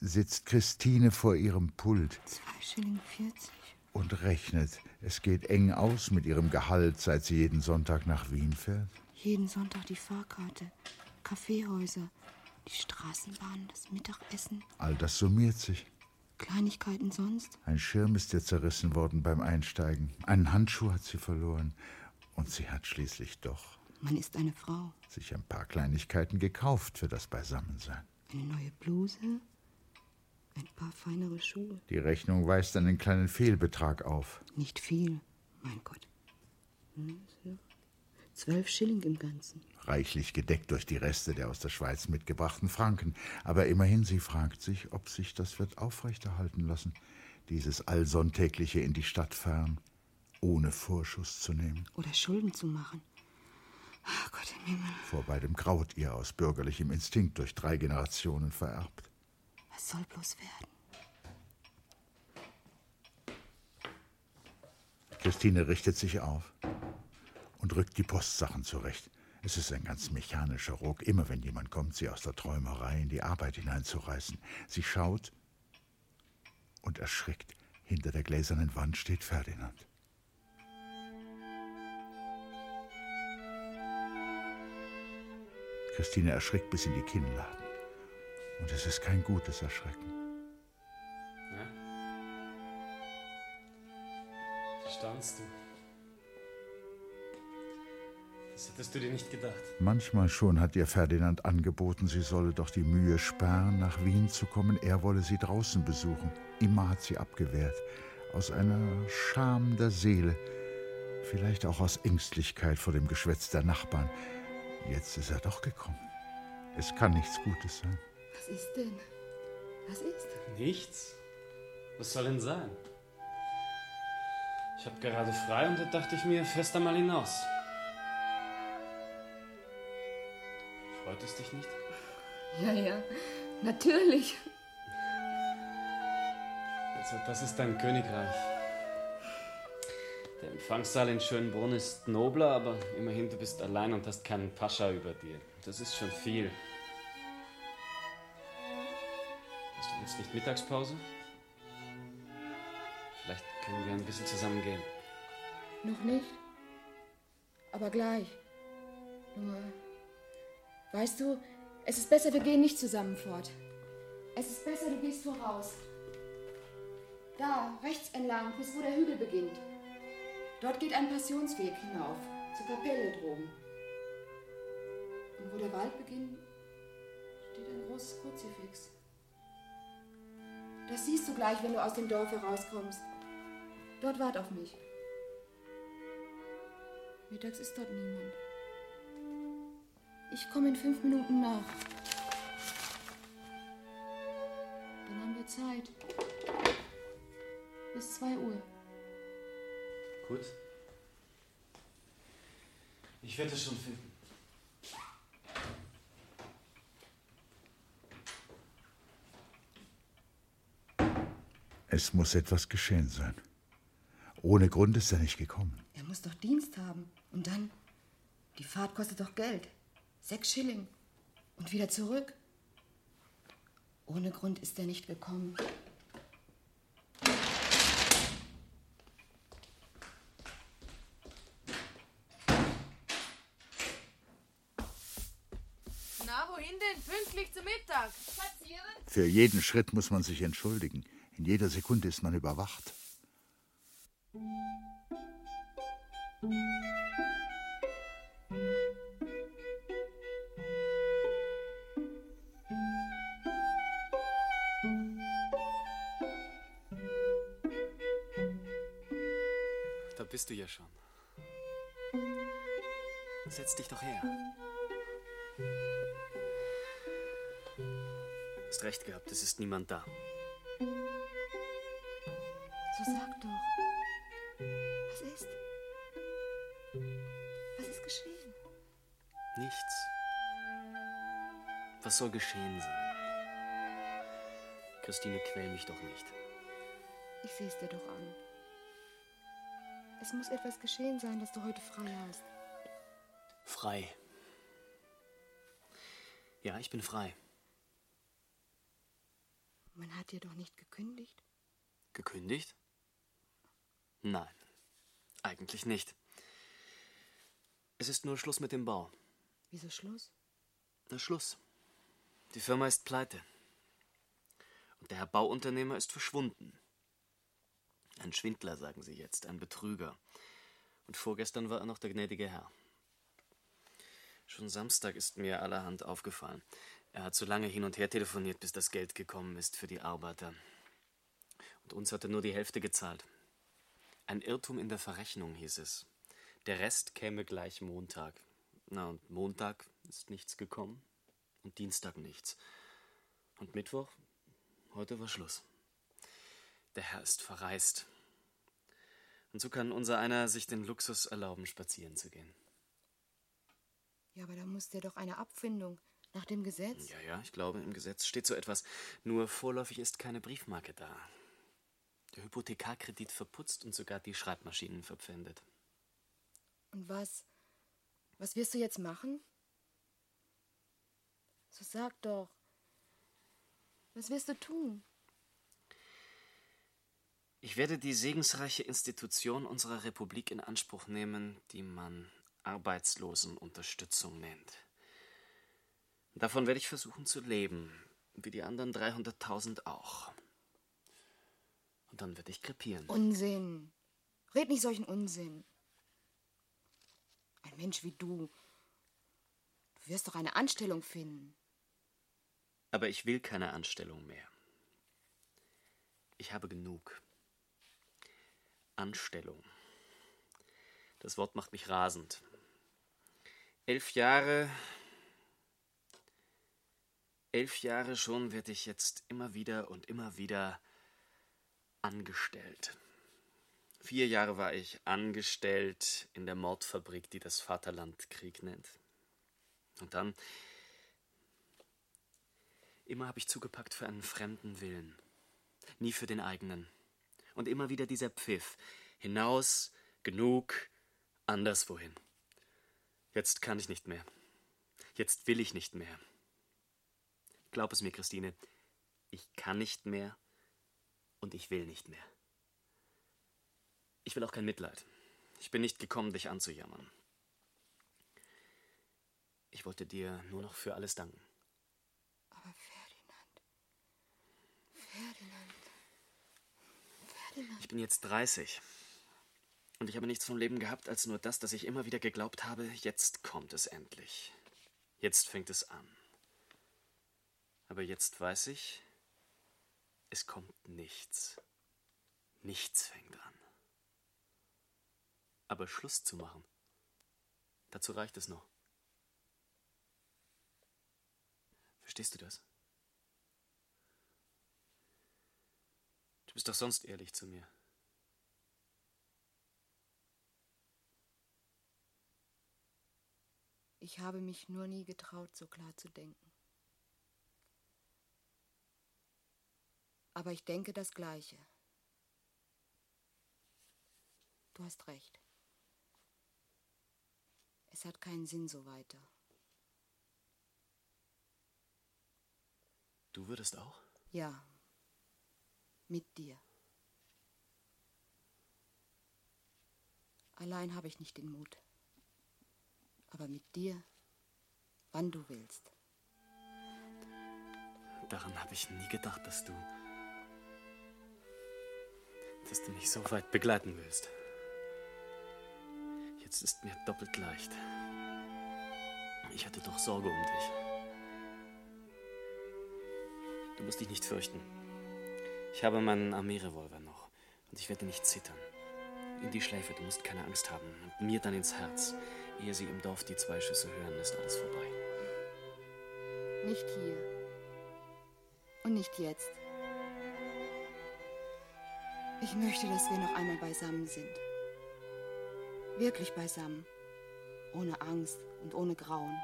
Speaker 3: sitzt Christine vor ihrem Pult
Speaker 2: Zwei Schilling 40.
Speaker 3: und rechnet. Es geht eng aus mit ihrem Gehalt, seit sie jeden Sonntag nach Wien fährt.
Speaker 2: Jeden Sonntag die Fahrkarte, Kaffeehäuser, die Straßenbahn, das Mittagessen,
Speaker 3: All das summiert sich.
Speaker 2: Kleinigkeiten sonst.
Speaker 3: Ein Schirm ist ihr zerrissen worden beim Einsteigen. Einen Handschuh hat sie verloren. Und sie hat schließlich doch
Speaker 2: Man ist eine Frau.
Speaker 3: sich ein paar Kleinigkeiten gekauft für das Beisammensein.
Speaker 2: Eine neue Bluse, ein paar feinere Schuhe.
Speaker 3: Die Rechnung weist einen kleinen Fehlbetrag auf.
Speaker 2: Nicht viel, mein Gott. Zwölf Schilling im Ganzen.
Speaker 3: Reichlich gedeckt durch die Reste der aus der Schweiz mitgebrachten Franken. Aber immerhin, sie fragt sich, ob sich das wird aufrechterhalten lassen, dieses allsonntägliche in die Stadt fahren, ohne Vorschuss zu nehmen.
Speaker 2: Oder Schulden zu machen. Ach Gott im Himmel.
Speaker 3: Vor beidem graut ihr aus bürgerlichem Instinkt durch drei Generationen vererbt.
Speaker 2: Was soll bloß werden?
Speaker 3: Christine richtet sich auf und rückt die Postsachen zurecht. Es ist ein ganz mechanischer Ruck, immer wenn jemand kommt, sie aus der Träumerei in die Arbeit hineinzureißen. Sie schaut und erschrickt. Hinter der gläsernen Wand steht Ferdinand. Christine erschrickt bis in die Kinnladen. Und es ist kein gutes Erschrecken.
Speaker 18: Ja? Verstaunst du? Das hättest du dir nicht gedacht.
Speaker 3: Manchmal schon hat ihr Ferdinand angeboten, sie solle doch die Mühe sparen, nach Wien zu kommen. Er wolle sie draußen besuchen. Immer hat sie abgewehrt. Aus einer Scham der Seele. Vielleicht auch aus Ängstlichkeit vor dem Geschwätz der Nachbarn. Jetzt ist er doch gekommen. Es kann nichts Gutes sein.
Speaker 2: Was ist denn? Was ist?
Speaker 18: Nichts? Was soll denn sein? Ich habe gerade frei und da dachte ich mir, fährst da mal hinaus. Freut es dich nicht?
Speaker 2: Ja, ja, natürlich.
Speaker 18: Also, das ist dein Königreich. Der Empfangssaal in Schönbrunn ist nobler, aber immerhin, du bist allein und hast keinen Pascha über dir. Das ist schon viel. Hast du jetzt nicht Mittagspause? Vielleicht können wir ein bisschen zusammen gehen.
Speaker 2: Noch nicht. Aber gleich. Nur, weißt du, es ist besser, wir gehen nicht zusammen fort. Es ist besser, du gehst voraus. Da, rechts entlang, bis wo der Hügel beginnt. Dort geht ein Passionsweg hinauf, zur Kapelle droben. Und wo der Wald beginnt, großes Kruzifix. Das siehst du gleich, wenn du aus dem Dorf herauskommst. Dort wart auf mich. Mittags ist dort niemand. Ich komme in fünf Minuten nach. Dann haben wir Zeit. Bis zwei Uhr.
Speaker 4: Gut. Ich werde es schon finden.
Speaker 3: Es muss etwas geschehen sein. Ohne Grund ist er nicht gekommen.
Speaker 2: Er muss doch Dienst haben. Und dann? Die Fahrt kostet doch Geld. Sechs Schilling. Und wieder zurück. Ohne Grund ist er nicht gekommen.
Speaker 15: Na, wohin denn? Pünktlich zum Mittag. Spazieren?
Speaker 3: Für jeden Schritt muss man sich entschuldigen. In jeder Sekunde ist man überwacht.
Speaker 4: Da bist du ja schon. Setz dich doch her. Recht gehabt, es ist niemand da.
Speaker 2: So sag doch. Was ist? Was ist geschehen?
Speaker 4: Nichts. Was soll geschehen sein? Christine, quäl mich doch nicht.
Speaker 2: Ich seh's dir doch an. Es muss etwas geschehen sein, dass du heute frei hast.
Speaker 4: Frei. Ja, ich bin frei.
Speaker 2: Man hat dir doch nicht gekündigt.
Speaker 4: Gekündigt? Nein, eigentlich nicht. Es ist nur Schluss mit dem Bau.
Speaker 2: Wieso Schluss?
Speaker 4: Na, Schluss. Die Firma ist pleite. Und der Herr Bauunternehmer ist verschwunden. Ein Schwindler, sagen Sie jetzt, ein Betrüger. Und vorgestern war er noch der gnädige Herr. Schon Samstag ist mir allerhand aufgefallen. Er hat so lange hin und her telefoniert, bis das Geld gekommen ist für die Arbeiter. Und uns hat er nur die Hälfte gezahlt. Ein Irrtum in der Verrechnung, hieß es. Der Rest käme gleich Montag. Na, und Montag ist nichts gekommen. Und Dienstag nichts. Und Mittwoch? Heute war Schluss. Der Herr ist verreist. Und so kann unser einer sich den Luxus erlauben, spazieren zu gehen.
Speaker 2: Ja, aber da muss dir doch eine Abfindung nach dem Gesetz.
Speaker 4: Ja, ja, ich glaube, im Gesetz steht so etwas. Nur vorläufig ist keine Briefmarke da. Der Hypothekarkredit verputzt und sogar die Schreibmaschinen verpfändet.
Speaker 2: Und was? Was wirst du jetzt machen? So sag doch. Was wirst du tun?
Speaker 4: Ich werde die segensreiche Institution unserer Republik in Anspruch nehmen, die man Arbeitslosenunterstützung nennt. Davon werde ich versuchen zu leben, wie die anderen 300.000 auch. Und dann werde ich krepieren.
Speaker 2: Unsinn. Red nicht solchen Unsinn. Ein Mensch wie du. Du wirst doch eine Anstellung finden.
Speaker 4: Aber ich will keine Anstellung mehr. Ich habe genug. Anstellung. Das Wort macht mich rasend. Elf Jahre. Elf Jahre schon werde ich jetzt immer wieder und immer wieder angestellt. Vier Jahre war ich angestellt in der Mordfabrik, die das Vaterland Krieg nennt. Und dann. Immer habe ich zugepackt für einen fremden Willen, nie für den eigenen. Und immer wieder dieser Pfiff. Hinaus, genug, anderswohin. Jetzt kann ich nicht mehr. Jetzt will ich nicht mehr. Glaub es mir, Christine, ich kann nicht mehr und ich will nicht mehr. Ich will auch kein Mitleid. Ich bin nicht gekommen, dich anzujammern. Ich wollte dir nur noch für alles danken.
Speaker 2: Aber Ferdinand. Ferdinand. Ferdinand.
Speaker 4: Ich bin jetzt 30. Und ich habe nichts vom Leben gehabt als nur das, dass ich immer wieder geglaubt habe, jetzt kommt es endlich. Jetzt fängt es an. Aber jetzt weiß ich, es kommt nichts. Nichts fängt an. Aber Schluss zu machen, dazu reicht es noch. Verstehst du das? Du bist doch sonst ehrlich zu mir.
Speaker 2: Ich habe mich nur nie getraut, so klar zu denken. Aber ich denke das Gleiche. Du hast recht. Es hat keinen Sinn so weiter.
Speaker 4: Du würdest auch?
Speaker 2: Ja. Mit dir. Allein habe ich nicht den Mut. Aber mit dir, wann du willst.
Speaker 4: Daran habe ich nie gedacht, dass du. Dass du mich so weit begleiten willst. Jetzt ist mir doppelt leicht. Ich hatte doch Sorge um dich. Du musst dich nicht fürchten. Ich habe meinen Armeerevolver noch und ich werde nicht zittern. In die Schläfe, du musst keine Angst haben. Und mir dann ins Herz. Ehe sie im Dorf die zwei Schüsse hören, ist alles vorbei.
Speaker 2: Nicht hier. Und nicht jetzt. Ich möchte, dass wir noch einmal beisammen sind. Wirklich beisammen. Ohne Angst und ohne Grauen.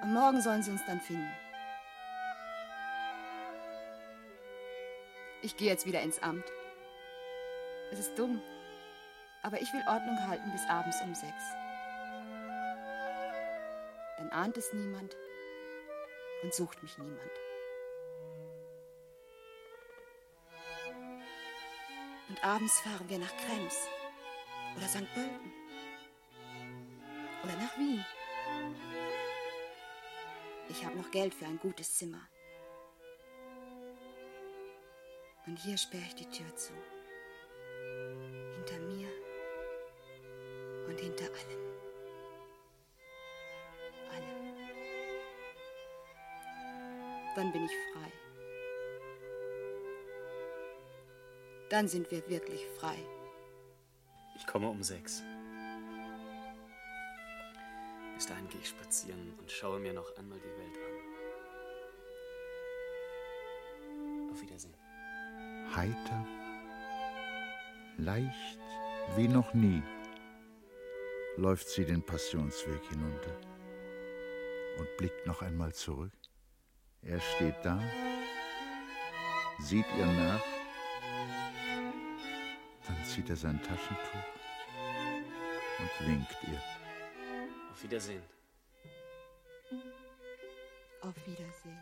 Speaker 2: Am Morgen sollen sie uns dann finden. Ich gehe jetzt wieder ins Amt. Es ist dumm, aber ich will Ordnung halten bis abends um sechs. Dann ahnt es niemand und sucht mich niemand. Und abends fahren wir nach Krems oder St. Pölten oder nach Wien. Ich habe noch Geld für ein gutes Zimmer. Und hier sperre ich die Tür zu. Hinter mir und hinter allem. Allem. Dann bin ich frei. Dann sind wir wirklich frei.
Speaker 4: Ich komme um sechs. Bis dahin gehe ich spazieren und schaue mir noch einmal die Welt an. Auf Wiedersehen.
Speaker 3: Heiter, leicht wie noch nie läuft sie den Passionsweg hinunter und blickt noch einmal zurück. Er steht da, sieht ihr nach, dann zieht er sein Taschentuch und winkt ihr.
Speaker 4: Auf Wiedersehen.
Speaker 2: Auf Wiedersehen.